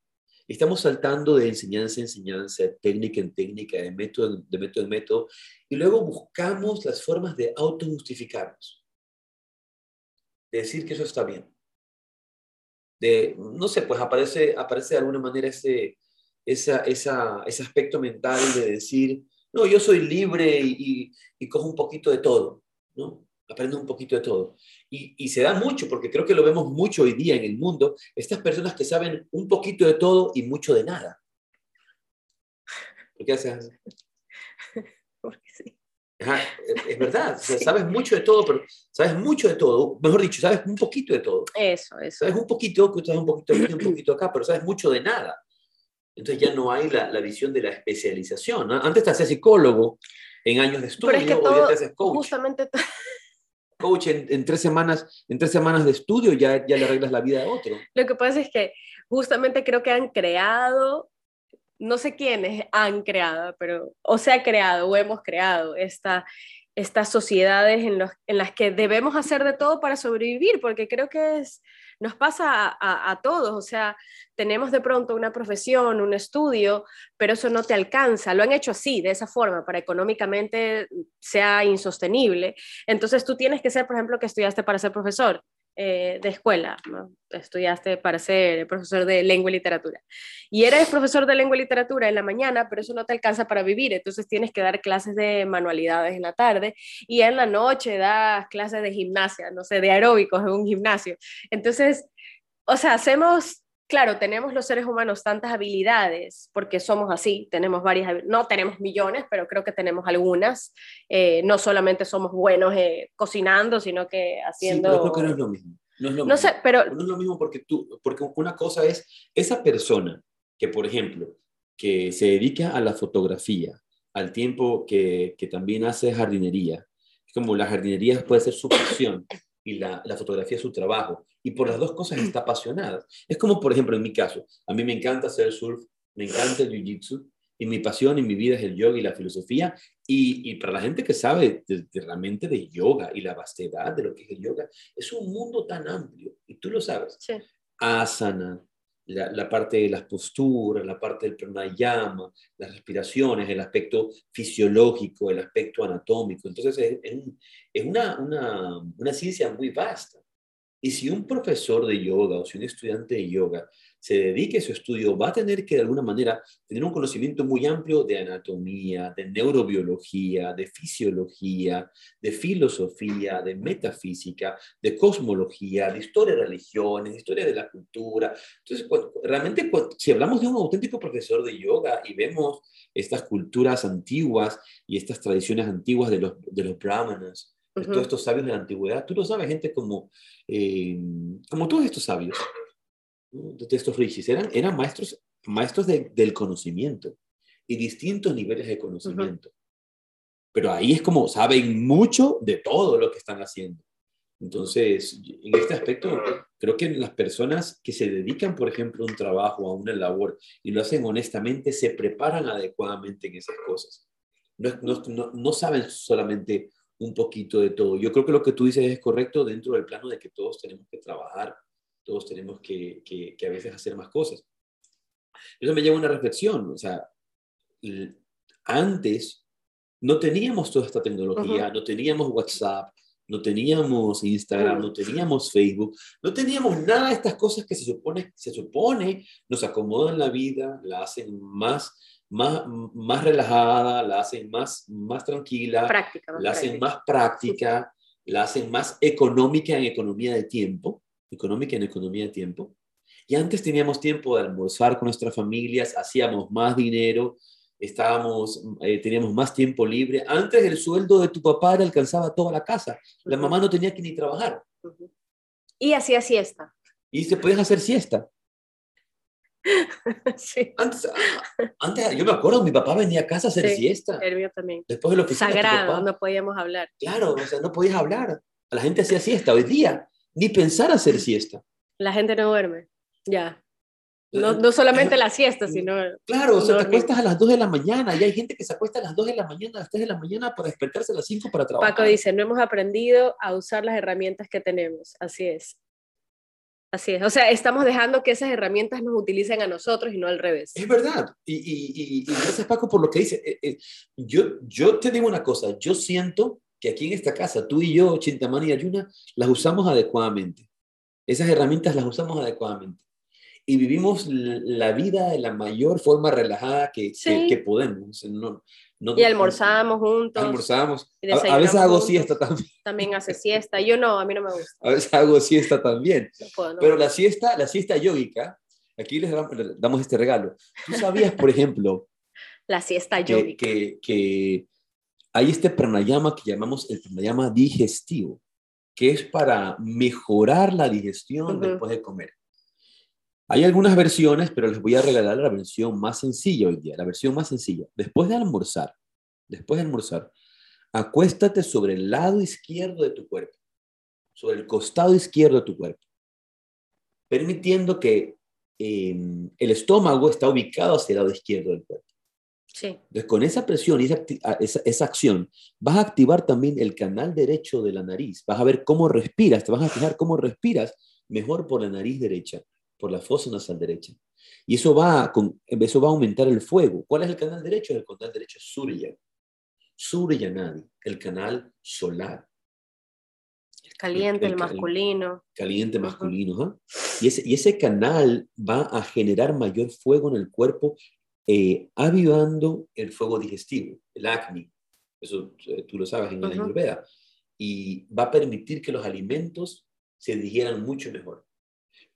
Estamos saltando de enseñanza en enseñanza, de técnica en técnica, de método, de método en método, y luego buscamos las formas de autojustificarnos. De decir que eso está bien. De, no sé, pues aparece, aparece de alguna manera ese, esa, esa, ese aspecto mental de decir, no, yo soy libre y, y cojo un poquito de todo. ¿No? Aprende un poquito de todo. Y, se da mucho, porque creo que lo vemos mucho hoy día en el mundo, estas personas que saben un poquito de todo y mucho de nada. ¿Por qué haces Porque sí. es verdad, sabes mucho de todo, pero sabes mucho de todo, mejor dicho, sabes un poquito de todo. Eso, eso. Sabes un poquito, que sabes un poquito aquí, un poquito acá, pero sabes mucho de nada. Entonces ya no hay la, visión de la especialización. Antes te hacías psicólogo, en años de estudio, Pero es que todo, coach. Justamente coach en, tres semanas, en tres semanas de estudio ya, ya le arreglas la vida a otro. Lo que pasa es que justamente creo que han creado, no sé quiénes han creado, pero o se ha creado o hemos creado esta, estas sociedades en, los, en las que debemos hacer de todo para sobrevivir, porque creo que es, nos pasa a, todos, o sea, tenemos de pronto una profesión, un estudio, pero eso no te alcanza, lo han hecho así, de esa forma, para económicamente sea insostenible. Entonces tú tienes que ser, por ejemplo, que estudiaste para ser profesor, eh, de escuela, estudiaste para ser profesor de lengua y literatura. Y eres profesor de lengua y literatura en la mañana, pero eso no te alcanza para vivir, entonces tienes que dar clases de manualidades en la tarde y en la noche das clases de gimnasia, no sé, de aeróbicos en un gimnasio. Entonces, o sea, hacemos claro, tenemos los seres humanos tantas habilidades, porque somos así, tenemos varias, no tenemos millones, pero creo que tenemos algunas. Eh, no solamente somos buenos eh, cocinando, sino que haciendo... Sí, pero creo que no es lo mismo. No, es lo no sé, pero... No es lo mismo porque, tú, porque una cosa es esa persona que, por ejemplo, que se dedica a la fotografía, al tiempo que, que también hace jardinería, como la jardinería puede ser su pasión, y la, la, fotografía es su trabajo. Y por las dos cosas está apasionada. Es como, por ejemplo, en mi caso, a mí me encanta hacer surf, me encanta el jiu-jitsu, y mi pasión en mi vida es el yoga y la filosofía. Y, y para la gente que sabe de, realmente de yoga y la vastedad de lo que es el yoga, es un mundo tan amplio, y tú lo sabes. Sí. Asana, la, parte de las posturas, la parte del pranayama, las respiraciones, el aspecto fisiológico, el aspecto anatómico. Entonces es, es una, una, una ciencia muy vasta. Y si un profesor de yoga o si un estudiante de yoga se dedique a su estudio, va a tener que de alguna manera tener un conocimiento muy amplio de anatomía, de neurobiología, de fisiología, de filosofía, de metafísica, de cosmología, de historia de religiones, de historia de la cultura. Entonces, realmente, si hablamos de un auténtico profesor de yoga y vemos estas culturas antiguas y estas tradiciones antiguas de los, de los brahmanas, de todos estos sabios de la antigüedad, tú lo sabes, gente como, eh, como todos estos sabios, de estos rishis, eran, eran maestros, maestros del conocimiento y distintos niveles de conocimiento. Pero ahí es como saben mucho de todo lo que están haciendo. Entonces, en este aspecto, creo que las personas que se dedican, por ejemplo, a un trabajo, a una labor, y lo hacen honestamente, se preparan adecuadamente en esas cosas. No, no, no, saben solamente un poquito de todo. Yo creo que lo que tú dices es correcto dentro del plano de que todos tenemos que trabajar todos tenemos que, que, a veces hacer más cosas. Eso me lleva a una reflexión, o sea, antes no teníamos toda esta tecnología, no teníamos WhatsApp, no teníamos Instagram, no teníamos Facebook, no teníamos nada de estas cosas que se supone, se supone nos acomodan la vida, la hacen más, más, más relajada, la hacen más, más tranquila, la hacen más práctica, la hacen más económica en economía de tiempo, económica en economía de tiempo. Y antes teníamos tiempo de almorzar con nuestras familias, hacíamos más dinero, estábamos, eh, teníamos más tiempo libre. Antes el sueldo de tu papá le alcanzaba toda la casa. La mamá no tenía que ni trabajar. Y hacía siesta. Y se podía hacer siesta. sí. Antes, antes, yo me acuerdo, mi papá venía a casa a hacer siesta. El mío también. Después de lo que Sagrado, no podíamos hablar. Claro, o sea, no podías hablar. La gente hacía siesta. Hoy día, ni pensar hacer siesta. La gente no duerme. Ya. No, no solamente la siesta, sino... Claro, o sea, te acuestas a las 2 de la mañana y hay gente que se acuesta a las 2 de la mañana, a las 3 de la mañana para despertarse a las 5 para trabajar. Paco dice, no hemos aprendido a usar las herramientas que tenemos. Así es. Así es. O sea, estamos dejando que esas herramientas nos utilicen a nosotros y no al revés. Es verdad. Y, y, y, gracias, Paco, por lo que dice. Eh, eh, yo, yo te digo una cosa. Yo siento que aquí en esta casa, tú y yo, Chintamani y Ayuna, las usamos adecuadamente. Esas herramientas las usamos adecuadamente y vivimos la vida de la mayor forma relajada que, que, podemos. No, y almorzamos juntos. Almorzamos. A, veces hago siesta también. También hace siesta. Yo no, a mí no me gusta. A veces hago siesta también. Pero la siesta, la siesta yógica, aquí les damos este regalo. ¿Tú sabías, por ejemplo, la siesta yógica? Que, que, hay este pranayama que llamamos el pranayama digestivo, que es para mejorar la digestión después de comer. Hay algunas versiones, pero les voy a regalar la versión más sencilla hoy día, la versión más sencilla. Después de almorzar, después de almorzar, acuéstate sobre el lado izquierdo de tu cuerpo, sobre el costado izquierdo de tu cuerpo, permitiendo que em, el estómago está ubicado hacia el lado izquierdo del cuerpo. Sí. Entonces, con esa presión y esa, esa, acción, vas a activar también el canal derecho de la nariz. Vas a ver cómo respiras, te vas a fijar cómo respiras mejor por la nariz derecha por la fosa nasal derecha. Y eso va, con, eso va a aumentar el fuego. ¿Cuál es el canal derecho? El canal derecho es Surya. Surya Nadi, el canal solar. El caliente, el, masculino. caliente masculino. ¿ah? y, ese, y ese canal va a generar mayor fuego en el cuerpo, eh, avivando el fuego digestivo, el acné. Eso eh, tú lo sabes en la Ayurveda. Y va a permitir que los alimentos se digieran mucho mejor.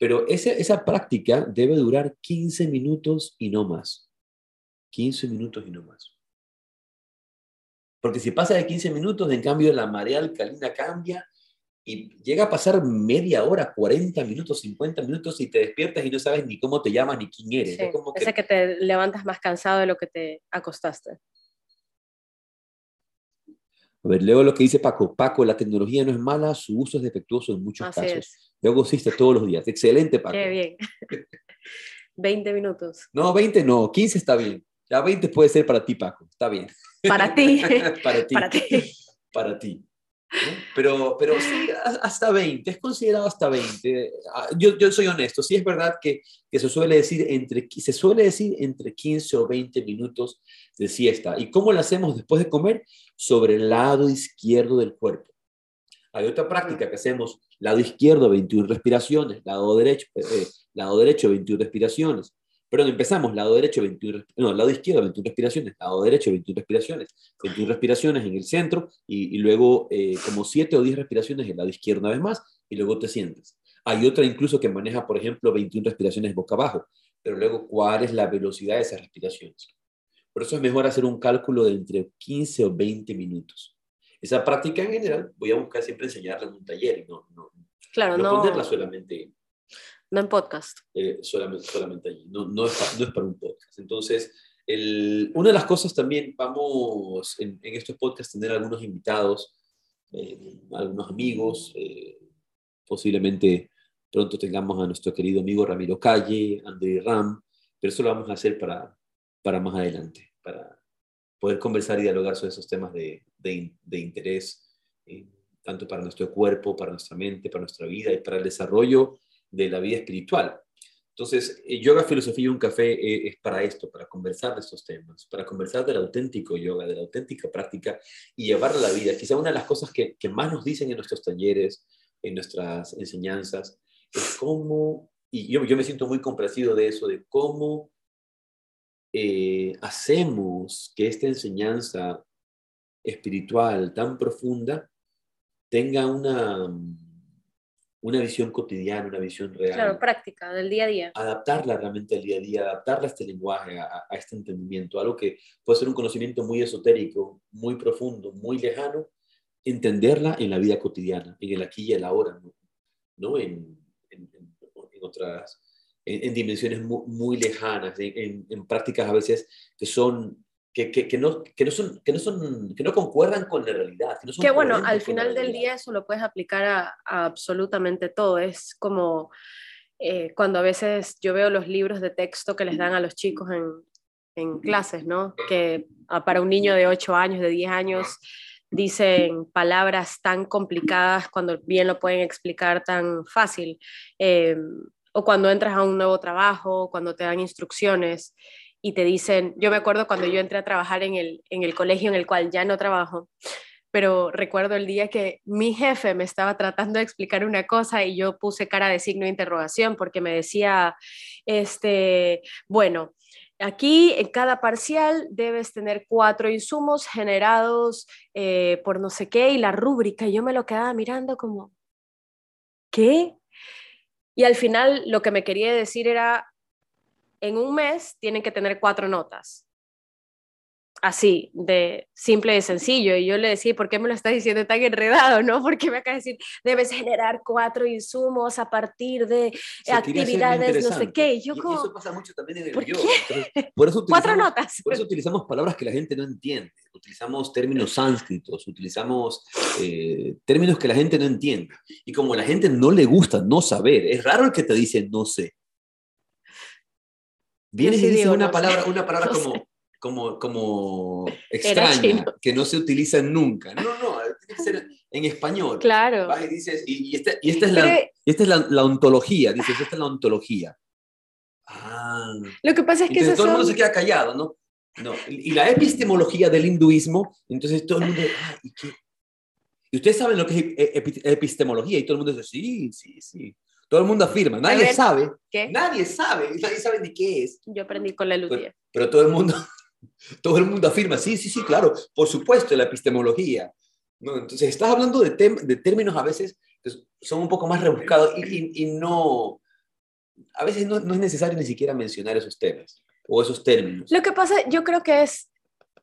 Pero esa, práctica debe durar 15 minutos y no más. 15 minutos y no más. Porque si pasa de 15 minutos, en cambio la marea alcalina cambia y llega a pasar media hora, 40 minutos, 50 minutos y te despiertas y no sabes ni cómo te llamas ni quién eres. es como que... que te levantas más cansado de lo que te acostaste. A ver, leo lo que dice Paco. Paco, la tecnología no es mala, su uso es defectuoso en muchos casos. Yo hago todos los días. Excelente, Paco. Qué bien. 20 minutos. No, 20 no, 15 está bien. Ya 20 puede ser para ti, Paco. Está bien. Para ti. para ti. Para ti. para ti. Pero, pero sí, hasta 20, es considerado hasta 20. Ah, yo, yo soy honesto, sí es verdad que, se, suele decir entre, se suele decir entre 15 o 20 minutos de siesta. ¿Y cómo lo hacemos después de comer? Sobre el lado izquierdo del cuerpo. Hay otra práctica que hacemos, lado izquierdo 21 respiraciones, lado derecho, eh, eh, lado derecho 21 respiraciones. Perdón, empezamos, lado derecho, 21, no, lado izquierdo, 21 respiraciones, lado derecho, 21 respiraciones, 21 respiraciones en el centro y, luego eh, como 7 o 10 respiraciones en el lado izquierdo una vez más y luego te sientes. Hay otra incluso que maneja, por ejemplo, 21 respiraciones boca abajo, pero luego, ¿cuál es la velocidad de esas respiraciones? Por eso es mejor hacer un cálculo de entre 15 o 20 minutos. Esa práctica en general voy a buscar siempre enseñarla en un taller y no, no, claro, no, no ponerla solamente no en podcast. Eh, solamente, allí, no, no, es para, un podcast. Entonces, el, una de las cosas también, vamos en, en estos podcasts tener algunos invitados, eh, algunos amigos, eh, posiblemente pronto tengamos a nuestro querido amigo Ramiro Calle, André Ram, pero eso lo vamos a hacer para, para más adelante, para poder conversar y dialogar sobre esos temas de, de interés, tanto para nuestro cuerpo, para nuestra mente, para nuestra vida y para el desarrollo de la vida espiritual. Entonces, eh, yoga, filosofía y un café eh, es para esto, para conversar de estos temas, para conversar del auténtico yoga, de la auténtica práctica y llevarla a la vida. Quizá una de las cosas que, que más nos dicen en nuestros talleres, en nuestras enseñanzas, es cómo, y yo, yo me siento muy complacido de eso, de cómo eh, hacemos que esta enseñanza espiritual tan profunda tenga una una visión cotidiana, una visión real. Claro, práctica, del día a día. Adaptarla realmente al día a día, adaptarla a este lenguaje, a, este entendimiento, algo que puede ser un conocimiento muy esotérico, muy profundo, muy lejano, entenderla en la vida cotidiana, en el aquí y el ahora, ¿no? En, en, otras, en, dimensiones muy, muy lejanas, en, prácticas a veces que son que, que, no, que, no son, que, no son, que no concuerdan con la realidad. Que, no bueno, al final del día eso lo puedes aplicar a, absolutamente todo. Es como eh, cuando a veces yo veo los libros de texto que les dan a los chicos en, en clases, ¿no? Que para un niño de 8 años, de 10 años, dicen palabras tan complicadas cuando bien lo pueden explicar tan fácil. Eh, o cuando entras a un nuevo trabajo, cuando te dan instrucciones y te dicen, yo me acuerdo cuando yo entré a trabajar en el, en el colegio en el cual ya no trabajo, pero recuerdo el día que mi jefe me estaba tratando de explicar una cosa y yo puse cara de signo de interrogación porque me decía, este, bueno, aquí en cada parcial debes tener cuatro insumos generados eh, por no sé qué y la rúbrica. Y yo me lo quedaba mirando como, ¿qué? Y al final lo que me quería decir era, en un mes tienen que tener cuatro notas. Así, de simple y sencillo. Y yo le decía, ¿por qué me lo estás diciendo tan enredado? ¿No? Porque me acaba de decir, debes generar cuatro insumos a partir de actividades, no sé qué. yo y, eso pasa mucho también en el ¿por Por eso cuatro notas. Por eso utilizamos palabras que la gente no entiende. Utilizamos términos sánscritos, utilizamos eh, términos que la gente no entiende. Y como a la gente no le gusta no saber, es raro el que te dice no sé. Vienes y dices una palabra, una palabra como, como, como extraña, que no se utiliza nunca. No, no, tiene que ser en español. Claro. y dices, y, esta, y esta, es, la, esta es la, ontología, dices, esta es la ontología. Ah. Lo que pasa es que... todo el mundo se queda callado, ¿no? No, y la epistemología del hinduismo, entonces todo el mundo, ah, ¿y qué? Y ustedes saben lo que es epistemología y todo el mundo dice, sí, sí, sí. Todo el mundo afirma, nadie sabe. ¿Qué? Nadie sabe, nadie sabe ni qué es. Yo aprendí con la luz. Pero, todo el mundo, todo el mundo afirma, sí, sí, sí, claro, por supuesto, la epistemología. ¿no? Entonces, estás hablando de, de, términos a veces que son un poco más rebuscados y, y, no, a veces no, no, es necesario ni siquiera mencionar esos temas o esos términos. Lo que pasa, yo creo que es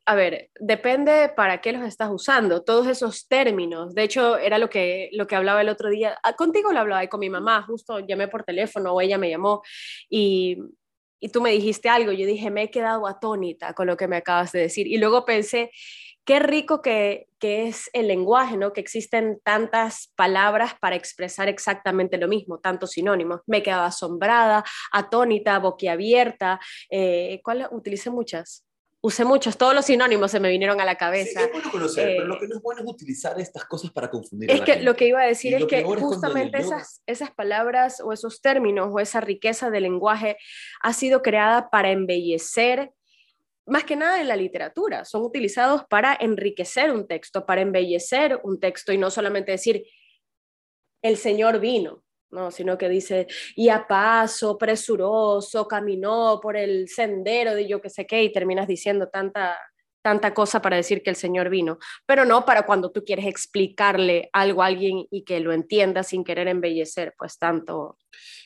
a ver, depende para qué los estás usando, todos esos términos. De hecho, era lo que, lo que hablaba el otro día. Ah, contigo lo hablaba y con mi mamá, justo llamé por teléfono o ella me llamó y, y tú me dijiste algo. Yo dije, me he quedado atónita con lo que me acabas de decir. Y luego pensé, qué rico que, que, es el lenguaje, ¿no? Que existen tantas palabras para expresar exactamente lo mismo, tantos sinónimos. Me he quedado asombrada, atónita, boquiabierta. Eh, ¿Cuál? Utilicé muchas usé muchos, todos los sinónimos se me vinieron a la cabeza. es bueno conocer, pero lo eh, que no es bueno es utilizar estas cosas para confundir. Es a que lo que iba a decir es que justamente esas, esas palabras o esos términos o esa riqueza del lenguaje ha sido creada para embellecer, más que nada en la literatura, son utilizados para enriquecer un texto, para embellecer un texto y no solamente decir, el Señor vino, ¿no? sino que dice, y a paso presuroso caminó por el sendero de yo que sé qué, y terminas diciendo tanta, tanta cosa para decir que el Señor vino, pero no para cuando tú quieres explicarle algo a alguien y que lo entienda sin querer embellecer, pues tanto.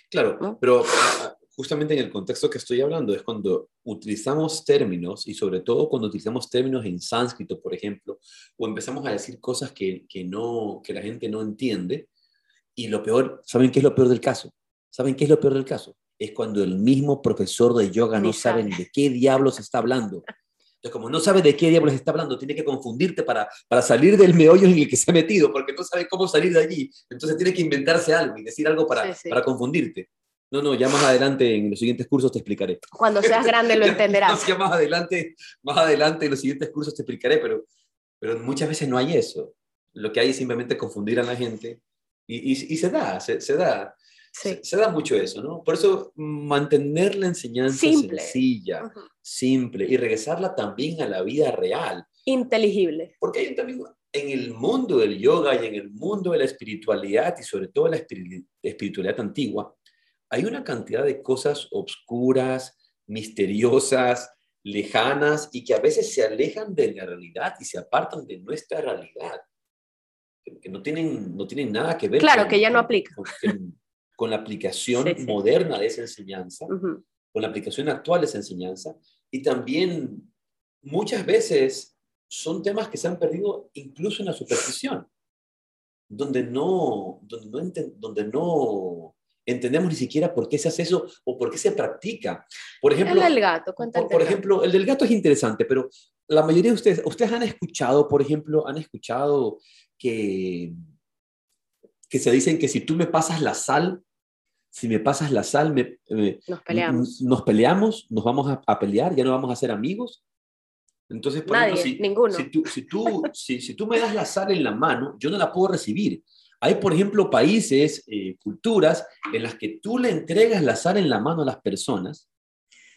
Claro, pero ah, justamente en el contexto que estoy hablando es cuando utilizamos términos y sobre todo cuando utilizamos términos en sánscrito, por ejemplo, o empezamos a decir cosas que, que no, que la gente no entiende, y lo peor, ¿saben qué es lo peor del caso? ¿Saben qué es lo peor del caso? Es cuando el mismo profesor de yoga no sabe de qué diablos está hablando. Entonces, como no sabe de qué diablos está hablando, tiene que confundirte para, para salir del meollo en el que se ha metido, porque no sabe cómo salir de allí. Entonces tiene que inventarse algo y decir algo para, para confundirte. No, no, ya más adelante en los siguientes cursos te explicaré. Cuando seas grande lo entenderás. ya más adelante, más adelante en los siguientes cursos te explicaré, pero, pero muchas veces no hay eso. Lo que hay es simplemente confundir a la gente y, y, se da, se, se, da. Se, da mucho eso, ¿no? Por eso mantener la enseñanza sencilla, simple, y regresarla también a la vida real. Inteligible. Porque hay también en el mundo del yoga y en el mundo de la espiritualidad y sobre todo la espiritualidad antigua, hay una cantidad de cosas obscuras, misteriosas, lejanas y que a veces se alejan de la realidad y se apartan de nuestra realidad, que no tienen, no tienen nada que ver. Claro, que ya no aplica con la aplicación moderna de esa enseñanza, con la aplicación actual de esa enseñanza, y también muchas veces son temas que se han perdido incluso en la superstición, donde no, donde no, entendemos ni siquiera por qué se hace eso o por qué se practica. Por ejemplo, el del gato, por ejemplo, el del gato es interesante, pero la mayoría de ustedes, ustedes han escuchado, por ejemplo, han escuchado que que se dicen que si tú me pasas la sal, si me pasas la sal, me, nos peleamos. Nos peleamos, nos vamos a, pelear, ya no vamos a ser amigos. Entonces, por Nadie, ejemplo, si, ninguno. Si tú, si, tú, si, tú me das la sal en la mano, yo no la puedo recibir. Hay, por ejemplo, países, eh, culturas en las que tú le entregas la sal en la mano a las personas,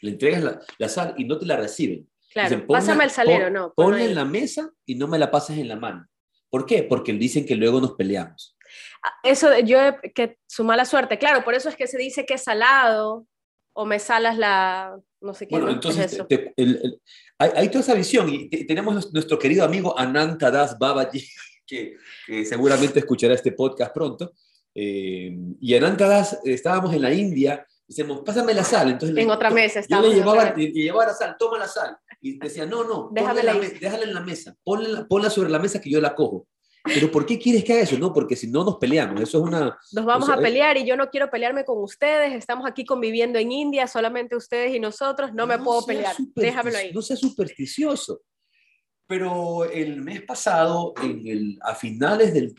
le entregas la, la sal y no te la reciben. Claro, pásame el salero, no. Ponla en la mesa y no me la pases en la mano. ¿Por qué? Porque dicen que luego nos peleamos. Eso, yo, que su mala suerte, claro, por eso es que se dice que es salado o me salas la, no sé qué. Bueno, entonces hay, toda esa visión y tenemos nuestro querido amigo Anant Das Babaji, que, seguramente escuchará este podcast pronto. Eh, y Anant Das, estábamos en la India, decimos, pásame la sal. Entonces en otra mesa Yo le llevaba, llevaba la sal, toma la sal. Y decía, no, no, déjala en la mesa, ponla, ponla sobre la mesa que yo la cojo. Pero ¿por qué quieres que haga eso? No, porque si no nos peleamos. Eso es una... Nos vamos a pelear y yo no quiero pelearme con ustedes. Estamos aquí conviviendo en India, solamente ustedes y nosotros. No, me puedo pelear. Déjamelo ahí. No sea supersticioso. Pero el mes pasado, en el, a finales del,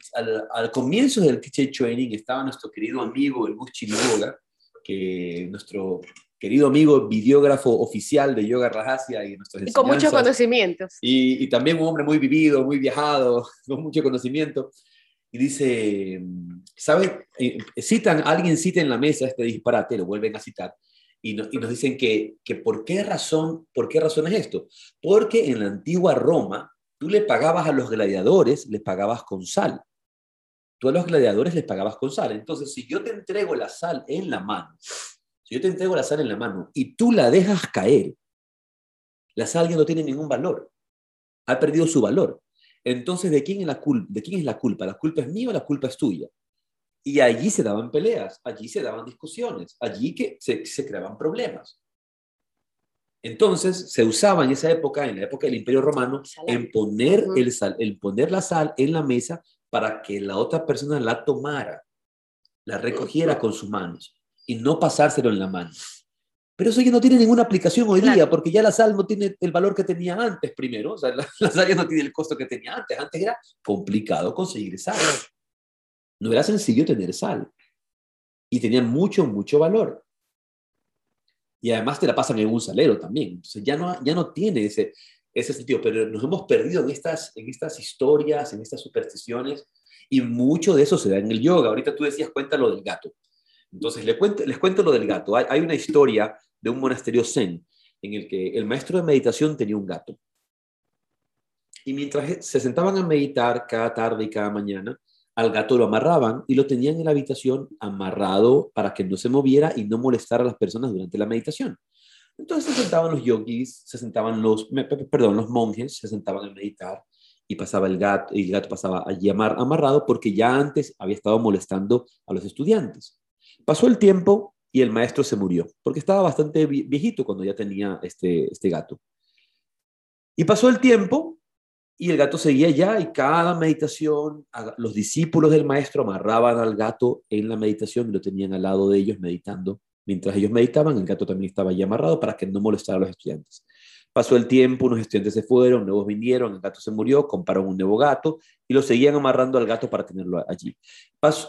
al, comienzo del teacher training, estaba nuestro querido amigo, el Gus Chinoga, que nuestro querido amigo videógrafo oficial de Yoga Rajasya y nuestros Y con muchos conocimientos. Y, y, también un hombre muy vivido, muy viajado, con mucho conocimiento. Y dice, ¿saben? Eh, citan, alguien cita en la mesa este disparate, lo vuelven a citar, y, y nos dicen que, que, por, qué razón, por qué razón es esto. Porque en la antigua Roma, tú le pagabas a los gladiadores, les pagabas con sal. Tú a los gladiadores les pagabas con sal. Entonces, si yo te entrego la sal en la mano, si yo te entrego la sal en la mano y tú la dejas caer, la sal ya no tiene ningún valor. Ha perdido su valor. Entonces, ¿de quién es la, culpa? ¿De quién es la culpa? ¿La culpa es mía o la culpa es tuya? Y allí se daban peleas, allí se daban discusiones, allí que se, creaban problemas. Entonces, se usaba en esa época, en la época del Imperio Romano, en poner, el sal, en poner la sal en la mesa para que la otra persona la tomara, la recogiera con sus manos y no pasárselo en la mano. Pero eso ya no tiene ninguna aplicación hoy día, porque ya la sal no tiene el valor que tenía antes primero, o sea, la, sal ya no tiene el costo que tenía antes. Antes era complicado conseguir sal. No era sencillo tener sal. Y tenía mucho, mucho valor. Y además te la pasan en un salero también. Entonces ya no, ya no tiene ese, ese sentido, pero nos hemos perdido en estas, en estas historias, en estas supersticiones, y mucho de eso se da en el yoga. Ahorita tú decías, cuéntalo del gato. Entonces, les cuento, les cuento lo del gato. Hay, una historia de un monasterio zen en el que el maestro de meditación tenía un gato. Y mientras se sentaban a meditar cada tarde y cada mañana, al gato lo amarraban y lo tenían en la habitación amarrado para que no se moviera y no molestara a las personas durante la meditación. Entonces se sentaban los yogis, se sentaban los, perdón, los monjes, se sentaban a meditar y pasaba el gato, y el gato pasaba allí amarrado porque ya antes había estado molestando a los estudiantes. Pasó el tiempo y el maestro se murió, porque estaba bastante viejito cuando ya tenía este, este gato. Y pasó el tiempo y el gato seguía ya y cada meditación, los discípulos del maestro amarraban al gato en la meditación y lo tenían al lado de ellos meditando. Mientras ellos meditaban, el gato también estaba allí amarrado para que no molestara a los estudiantes. Pasó el tiempo, unos estudiantes se fueron, nuevos vinieron, el gato se murió, compraron un nuevo gato y lo seguían amarrando al gato para tenerlo allí.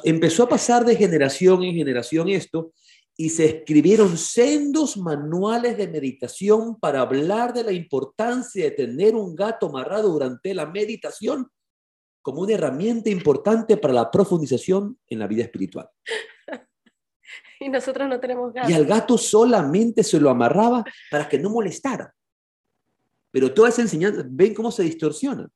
empezó a pasar de generación en generación esto y se escribieron sendos manuales de meditación para hablar de la importancia de tener un gato amarrado durante la meditación como una herramienta importante para la profundización en la vida espiritual. Y nosotros no tenemos gato. Y al gato solamente se lo amarraba para que no molestara. Pero toda esa enseñanza, ven cómo se distorsiona.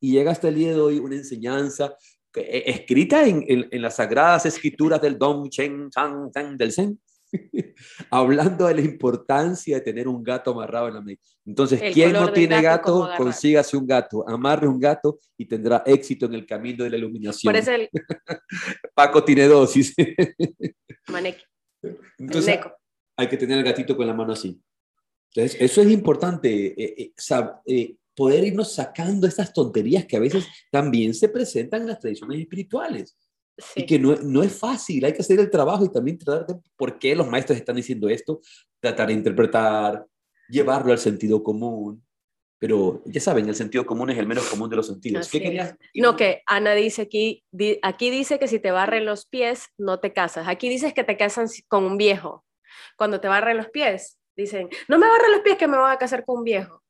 Y llega hasta el día de hoy una enseñanza eh, escrita en, en, las sagradas escrituras del Dong Chen Sang del Zen, hablando de la importancia de tener un gato amarrado en la mente. Entonces, quien no tiene gato, consígase un gato, amarre un gato y tendrá éxito en el camino de la iluminación. Por eso el... Paco tiene dosis. Entonces, hay que tener el gatito con la mano así. Entonces, eso es importante, eh, eh, eh, poder irnos sacando estas tonterías que a veces también se presentan en las tradiciones espirituales. Y que no, no, es fácil, hay que hacer el trabajo y también tratar de por qué los maestros están diciendo esto, tratar de interpretar, llevarlo al sentido común. Pero ya saben, el sentido común es el menos común de los sentidos. ¿Qué querías? No, que Ana dice aquí, aquí dice que si te barren los pies, no te casas. Aquí dices que te casan con un viejo. Cuando te barren los pies, dicen, no me barren los pies que me voy a casar con un viejo.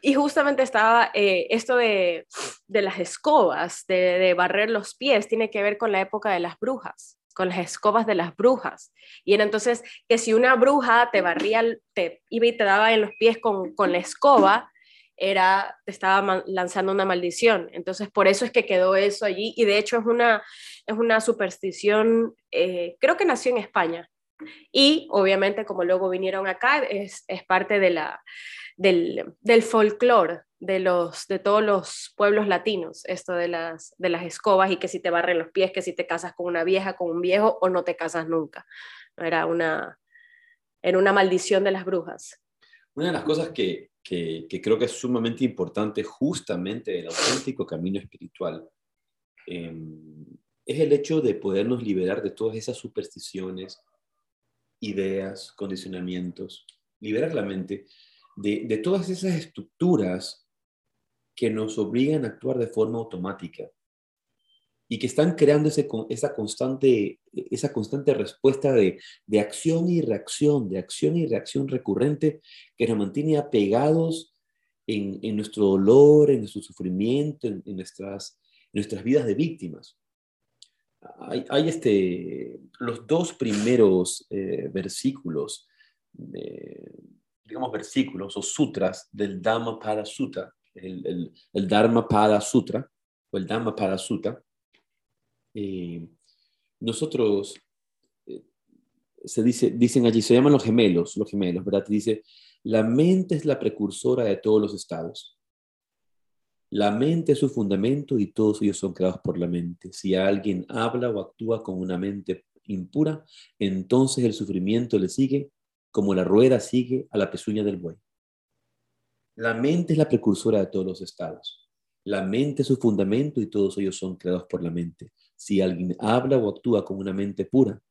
Y justamente estaba eh, esto de, de, las escobas, de, de barrer los pies, tiene que ver con la época de las brujas con las escobas de las brujas. Y era entonces que si una bruja te barría, te iba y te daba en los pies con, con la escoba, era, te estaba lanzando una maldición. Entonces, por eso es que quedó eso allí. Y de hecho es una, es una superstición, eh, creo que nació en España. Y obviamente, como luego vinieron acá, es, es parte de la, del, del folclore de, los, de todos los pueblos latinos, esto de las, de las escobas y que si te barren los pies, que si te casas con una vieja, con un viejo o no te casas nunca. Era una, era una maldición de las brujas. Una de las cosas que, que, creo que es sumamente importante justamente del auténtico camino espiritual em, es el hecho de podernos liberar de todas esas supersticiones, ideas, condicionamientos, liberar la mente de, de todas esas estructuras que nos obligan a actuar de forma automática y que están creando ese, esa, constante, esa constante respuesta de, de, acción y reacción, de acción y reacción recurrente que nos mantiene apegados en, en nuestro dolor, en nuestro sufrimiento, en, nuestras, nuestras vidas de víctimas. Hay, este, los dos primeros eh, versículos, digamos versículos o sutras del Dhammapada Sutta, el, el, Dharma Pada Sutra, o el Dhamma Pada Sutta, eh, nosotros, eh, se dice, dicen allí, se llaman los gemelos, los gemelos, ¿verdad? Dice, la mente es la precursora de todos los estados. La mente es su fundamento y todos ellos son creados por la mente. Si alguien habla o actúa con una mente impura, entonces el sufrimiento le sigue como la rueda sigue a la pezuña del buey. La mente es la precursora de todos los estados. La mente es su fundamento y todos ellos son creados por la mente. Si alguien habla o actúa con una mente pura,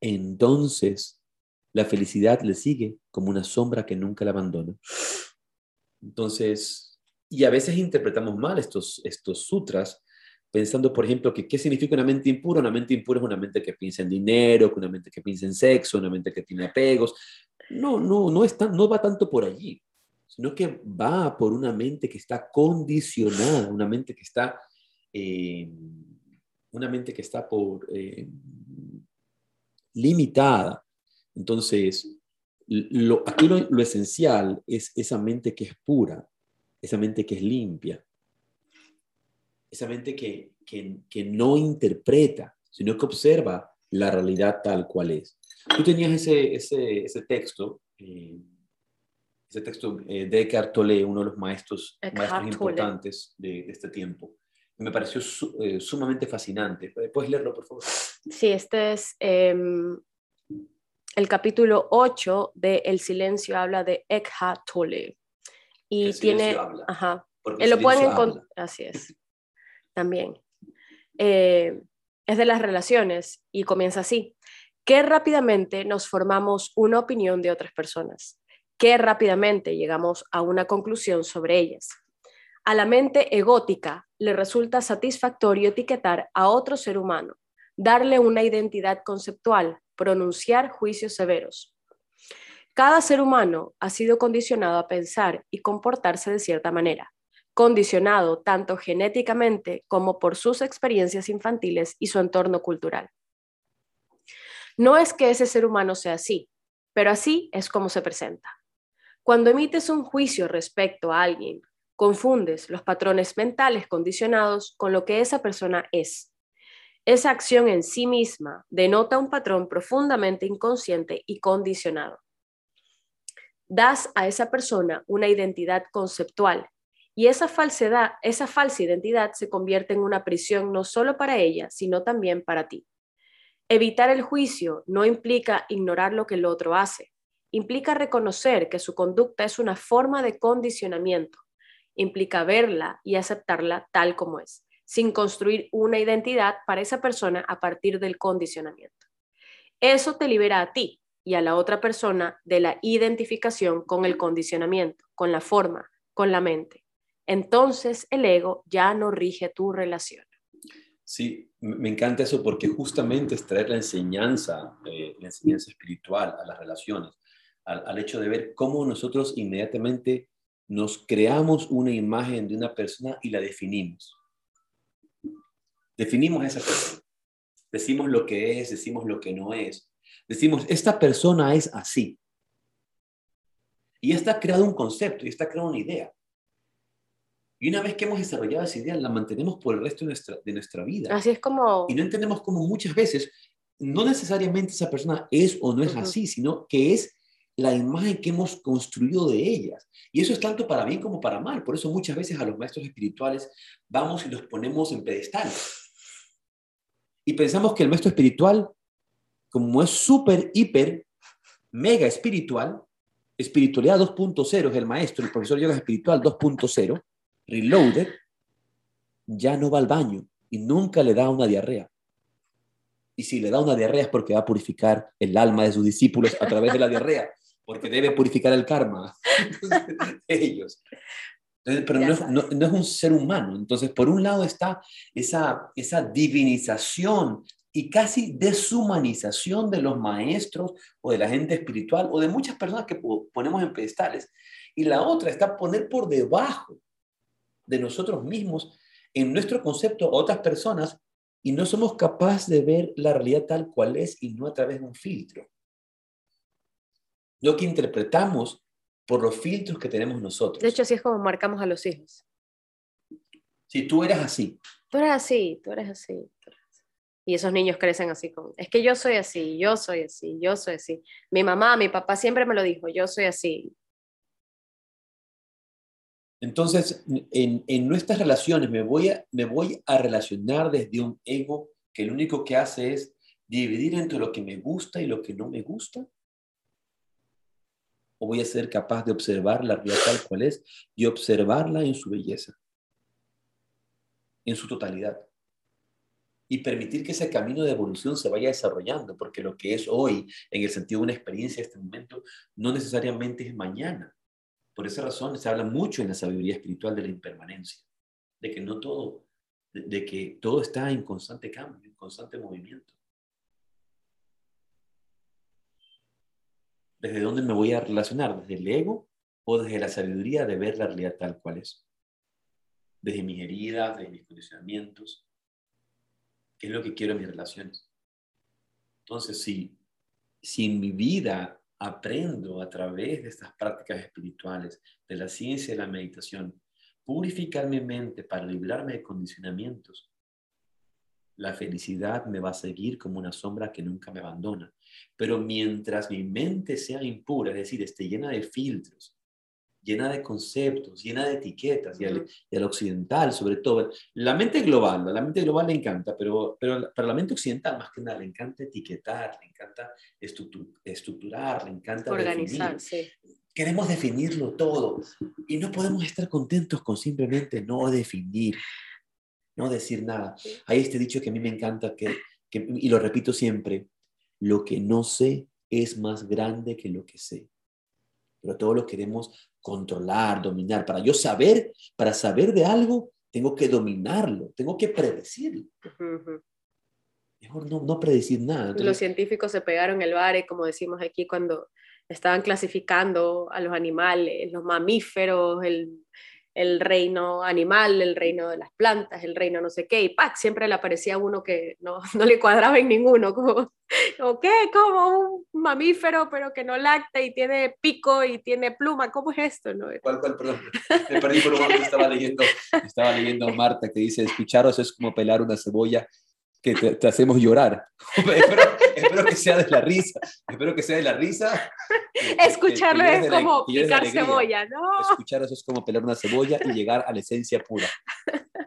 entonces la felicidad le sigue como una sombra que nunca la abandona. Entonces, y a veces interpretamos mal estos, estos sutras, pensando, por ejemplo, que qué significa una mente impura. Una mente impura es una mente que piensa en dinero, una mente que piensa en sexo, una mente que tiene apegos. No, no, no, es no va tanto por allí sino que va por una mente que está condicionada, una mente que está, eh, una mente que está por eh, limitada. Entonces, lo, aquí lo, esencial es esa mente que es pura, esa mente que es limpia, esa mente que, que, no interpreta, sino que observa la realidad tal cual es. Tú tenías ese, ese, ese texto. Eh, ese texto eh, de Eckhart Tolle, uno de los maestros, maestros importantes de, este tiempo. Me pareció eh, sumamente fascinante. ¿Puedes leerlo, por favor? Sí, este es em, el capítulo 8 de El silencio habla de Eckhart Tolle. Y tiene... Ajá. Él lo pueden encontrar... Así es. También. Eh, es de las relaciones y comienza así. Que rápidamente nos formamos una opinión de otras personas que rápidamente llegamos a una conclusión sobre ellas. A la mente egótica le resulta satisfactorio etiquetar a otro ser humano, darle una identidad conceptual, pronunciar juicios severos. Cada ser humano ha sido condicionado a pensar y comportarse de cierta manera, condicionado tanto genéticamente como por sus experiencias infantiles y su entorno cultural. No es que ese ser humano sea así, pero así es como se presenta. Cuando emites un juicio respecto a alguien, confundes los patrones mentales condicionados con lo que esa persona es. Esa acción en sí misma denota un patrón profundamente inconsciente y condicionado. Das a esa persona una identidad conceptual y esa falsedad, esa falsa identidad se convierte en una prisión no solo para ella, sino también para ti. Evitar el juicio no implica ignorar lo que el otro hace, implica reconocer que su conducta es una forma de condicionamiento, implica verla y aceptarla tal como es, sin construir una identidad para esa persona a partir del condicionamiento. Eso te libera a ti y a la otra persona de la identificación con el condicionamiento, con la forma, con la mente entonces el ego ya no rige tu relación. Sí, me encanta eso porque justamente es traer la enseñanza, eh, la enseñanza espiritual a las relaciones, al, hecho de ver cómo nosotros inmediatamente nos creamos una imagen de una persona y la definimos. Definimos esa persona. Decimos lo que es, decimos lo que no es. Decimos, esta persona es así. Y está creado un concepto y está creado una idea. Y una vez que hemos desarrollado esa idea, la mantenemos por el resto de nuestra, de nuestra vida. Así es como... Y no entendemos cómo muchas veces, no necesariamente esa persona es o no es así, sino que es la imagen que hemos construido de ellas. Y eso es tanto para bien como para mal. Por eso muchas veces a los maestros espirituales vamos y los ponemos en pedestal. Y pensamos que el maestro espiritual, como es súper, hiper, mega espiritual, espiritualidad 2.0 es el maestro, el profesor yoga espiritual 2.0, Reloaded, ya no va al baño y nunca le da una diarrea. Y si le da una diarrea es porque va a purificar el alma de sus discípulos a través de la diarrea, porque debe purificar el karma de ellos. pero no es, un ser humano. Entonces, por un lado está esa divinización y casi deshumanización de los maestros o de la gente espiritual o de muchas personas que ponemos en pedestales. Y la otra está poner por debajo de nosotros mismos en nuestro concepto a otras personas y no somos capaces de ver la realidad tal cual es y no a través de un filtro. Lo que interpretamos por los filtros que tenemos nosotros. De hecho, así es como marcamos a los hijos. Si tú eres así. Tú eres así, tú eres así. Y esos niños crecen así con, es que yo soy así, yo soy así, yo soy así. Mi mamá, mi papá siempre me lo dijo, yo soy así. Entonces, en, nuestras relaciones me voy, a, me voy a relacionar desde un ego que lo único que hace es dividir entre lo que me gusta y lo que no me gusta. ¿O voy a ser capaz de observar la realidad tal cual es y observarla en su belleza, en su totalidad? Y permitir que ese camino de evolución se vaya desarrollando, porque lo que es hoy, en el sentido de una experiencia de este momento, no necesariamente es mañana por esa razón se habla mucho en la sabiduría espiritual de la impermanencia, de que no todo, de, que todo está en constante cambio, en constante movimiento. ¿Desde dónde me voy a relacionar? ¿Desde el ego o desde la sabiduría de ver la realidad tal cual es? Desde mis heridas, desde mis condicionamientos. ¿Qué es lo que quiero en mis relaciones? Entonces, si, si en mi vida aprendo a través de estas prácticas espirituales, de la ciencia y la meditación, purificar mi mente para librarme de condicionamientos, la felicidad me va a seguir como una sombra que nunca me abandona. Pero mientras mi mente sea impura, es decir, esté llena de filtros, llena de conceptos, llena de etiquetas, y al, occidental sobre todo. La mente global, la mente global le encanta, pero, pero para la mente occidental más que nada le encanta etiquetar, le encanta estructurar, le encanta organizar. Queremos definirlo todo y no podemos estar contentos con simplemente no definir, no decir nada. Hay este dicho que a mí me encanta, que, que, y lo repito siempre, lo que no sé es más grande que lo que sé pero todo lo queremos controlar, dominar. Para yo saber, para saber de algo, tengo que dominarlo, tengo que predecirlo. Mejor no, no, predecir nada. Los científicos se pegaron el bare, como decimos aquí, cuando estaban clasificando a los animales, los mamíferos, el, el reino animal, el reino de las plantas, el reino no sé qué, y ¡pac! siempre le aparecía uno que no, no le cuadraba en ninguno, como, ¿qué? Como un mamífero, pero que no lacta y tiene pico y tiene pluma, ¿cómo es esto? No? ¿Cuál, cuál, perdón? Me perdí por un momento, estaba leyendo, estaba leyendo Marta que dice, escucharos es como pelar una cebolla que te, hacemos llorar. espero, que sea de la risa, espero que sea de la risa. Escucharlo es como picar cebolla, ¿no? Escuchar eso es como pelar una cebolla y llegar a la esencia pura.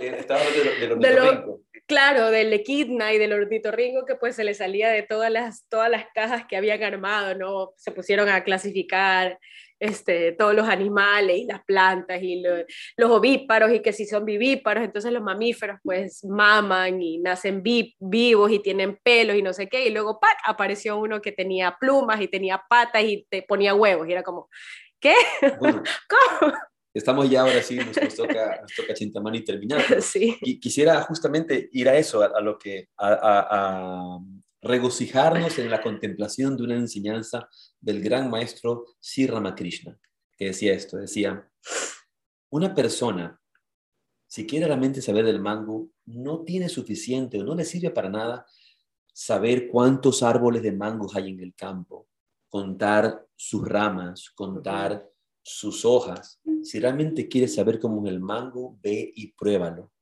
Estaba hablando de, lo, Claro, del equidna y del ornitorrinco que pues se le salía de todas las, todas las cajas que habían armado, ¿no? Se pusieron a clasificar este, todos los animales y las plantas y los ovíparos y que si son vivíparos, entonces los mamíferos pues maman y nacen vivos y tienen pelos y no sé qué, y luego ¡pac! apareció uno que tenía plumas y tenía patas y te ponía huevos y era como, ¿qué? ¿Cómo? Estamos ya ahora sí, nos, toca, nos toca Chintamani terminar. Sí. Quisiera justamente ir a eso, a, lo que, a regocijarnos en la contemplación de una enseñanza del gran maestro Sri Ramakrishna, que decía esto, decía, una persona, si quiere realmente saber del mango, no tiene suficiente o no le sirve para nada saber cuántos árboles de mangos hay en el campo, contar sus ramas, contar sus hojas. Si realmente quiere saber cómo es el mango, ve y pruébalo.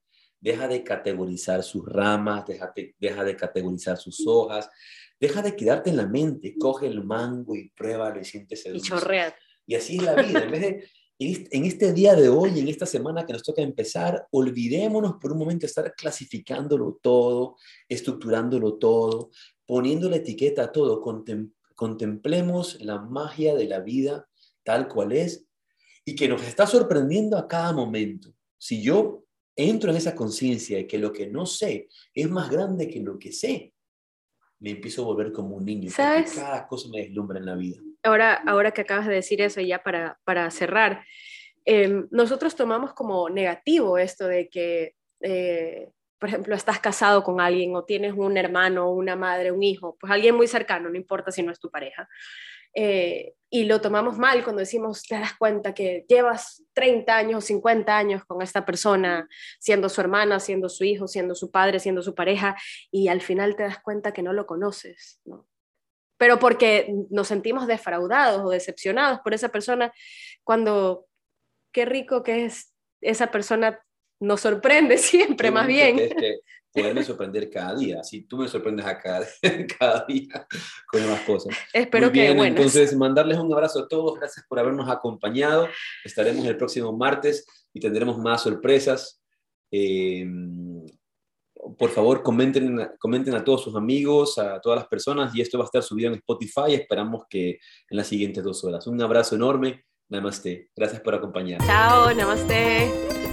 Deja de categorizar sus ramas, deja de, deja de categorizar sus hojas, deja de quedarte en la mente, coge el mango y pruébalo y siéntese Y chorrea. Y así es la vida. En vez de, en este día de hoy, en esta semana que nos toca empezar, olvidémonos por un momento de estar clasificándolo todo, estructurándolo todo, poniendo la etiqueta a todo. contemplemos la magia de la vida tal cual es y que nos está sorprendiendo a cada momento. Si yo entro en esa conciencia de que lo que no sé es más grande que lo que sé, me empiezo a volver como un niño. ¿Sabes? cada cosa me deslumbra en la vida. Ahora, ahora que acabas de decir eso, ya para, para cerrar, em, nosotros tomamos como negativo esto de que, eh, por ejemplo, estás casado con alguien o tienes un hermano, una madre, un hijo, pues alguien muy cercano, no importa si no es tu pareja. Eh, y lo tomamos mal cuando decimos, te das cuenta que llevas 30 años o 50 años con esta persona, siendo su hermana, siendo su hijo, siendo su padre, siendo su pareja, y al final te das cuenta que no lo conoces, ¿no? Pero porque nos sentimos defraudados o decepcionados por esa persona, cuando qué rico que es esa persona nos sorprende siempre, más bien poderme sorprender cada día. Si tú me sorprendes a cada, cada día con nuevas cosas. Espero que bueno. Entonces, mandarles un abrazo a todos. Gracias por habernos acompañado. Estaremos el próximo martes y tendremos más sorpresas. Em, por favor, comenten, comenten a todos sus amigos, a todas las personas, y esto va a estar subido en Spotify. Esperamos que en las siguientes dos horas. Un abrazo enorme. Namaste. Gracias por acompañarnos. Chao, namaste.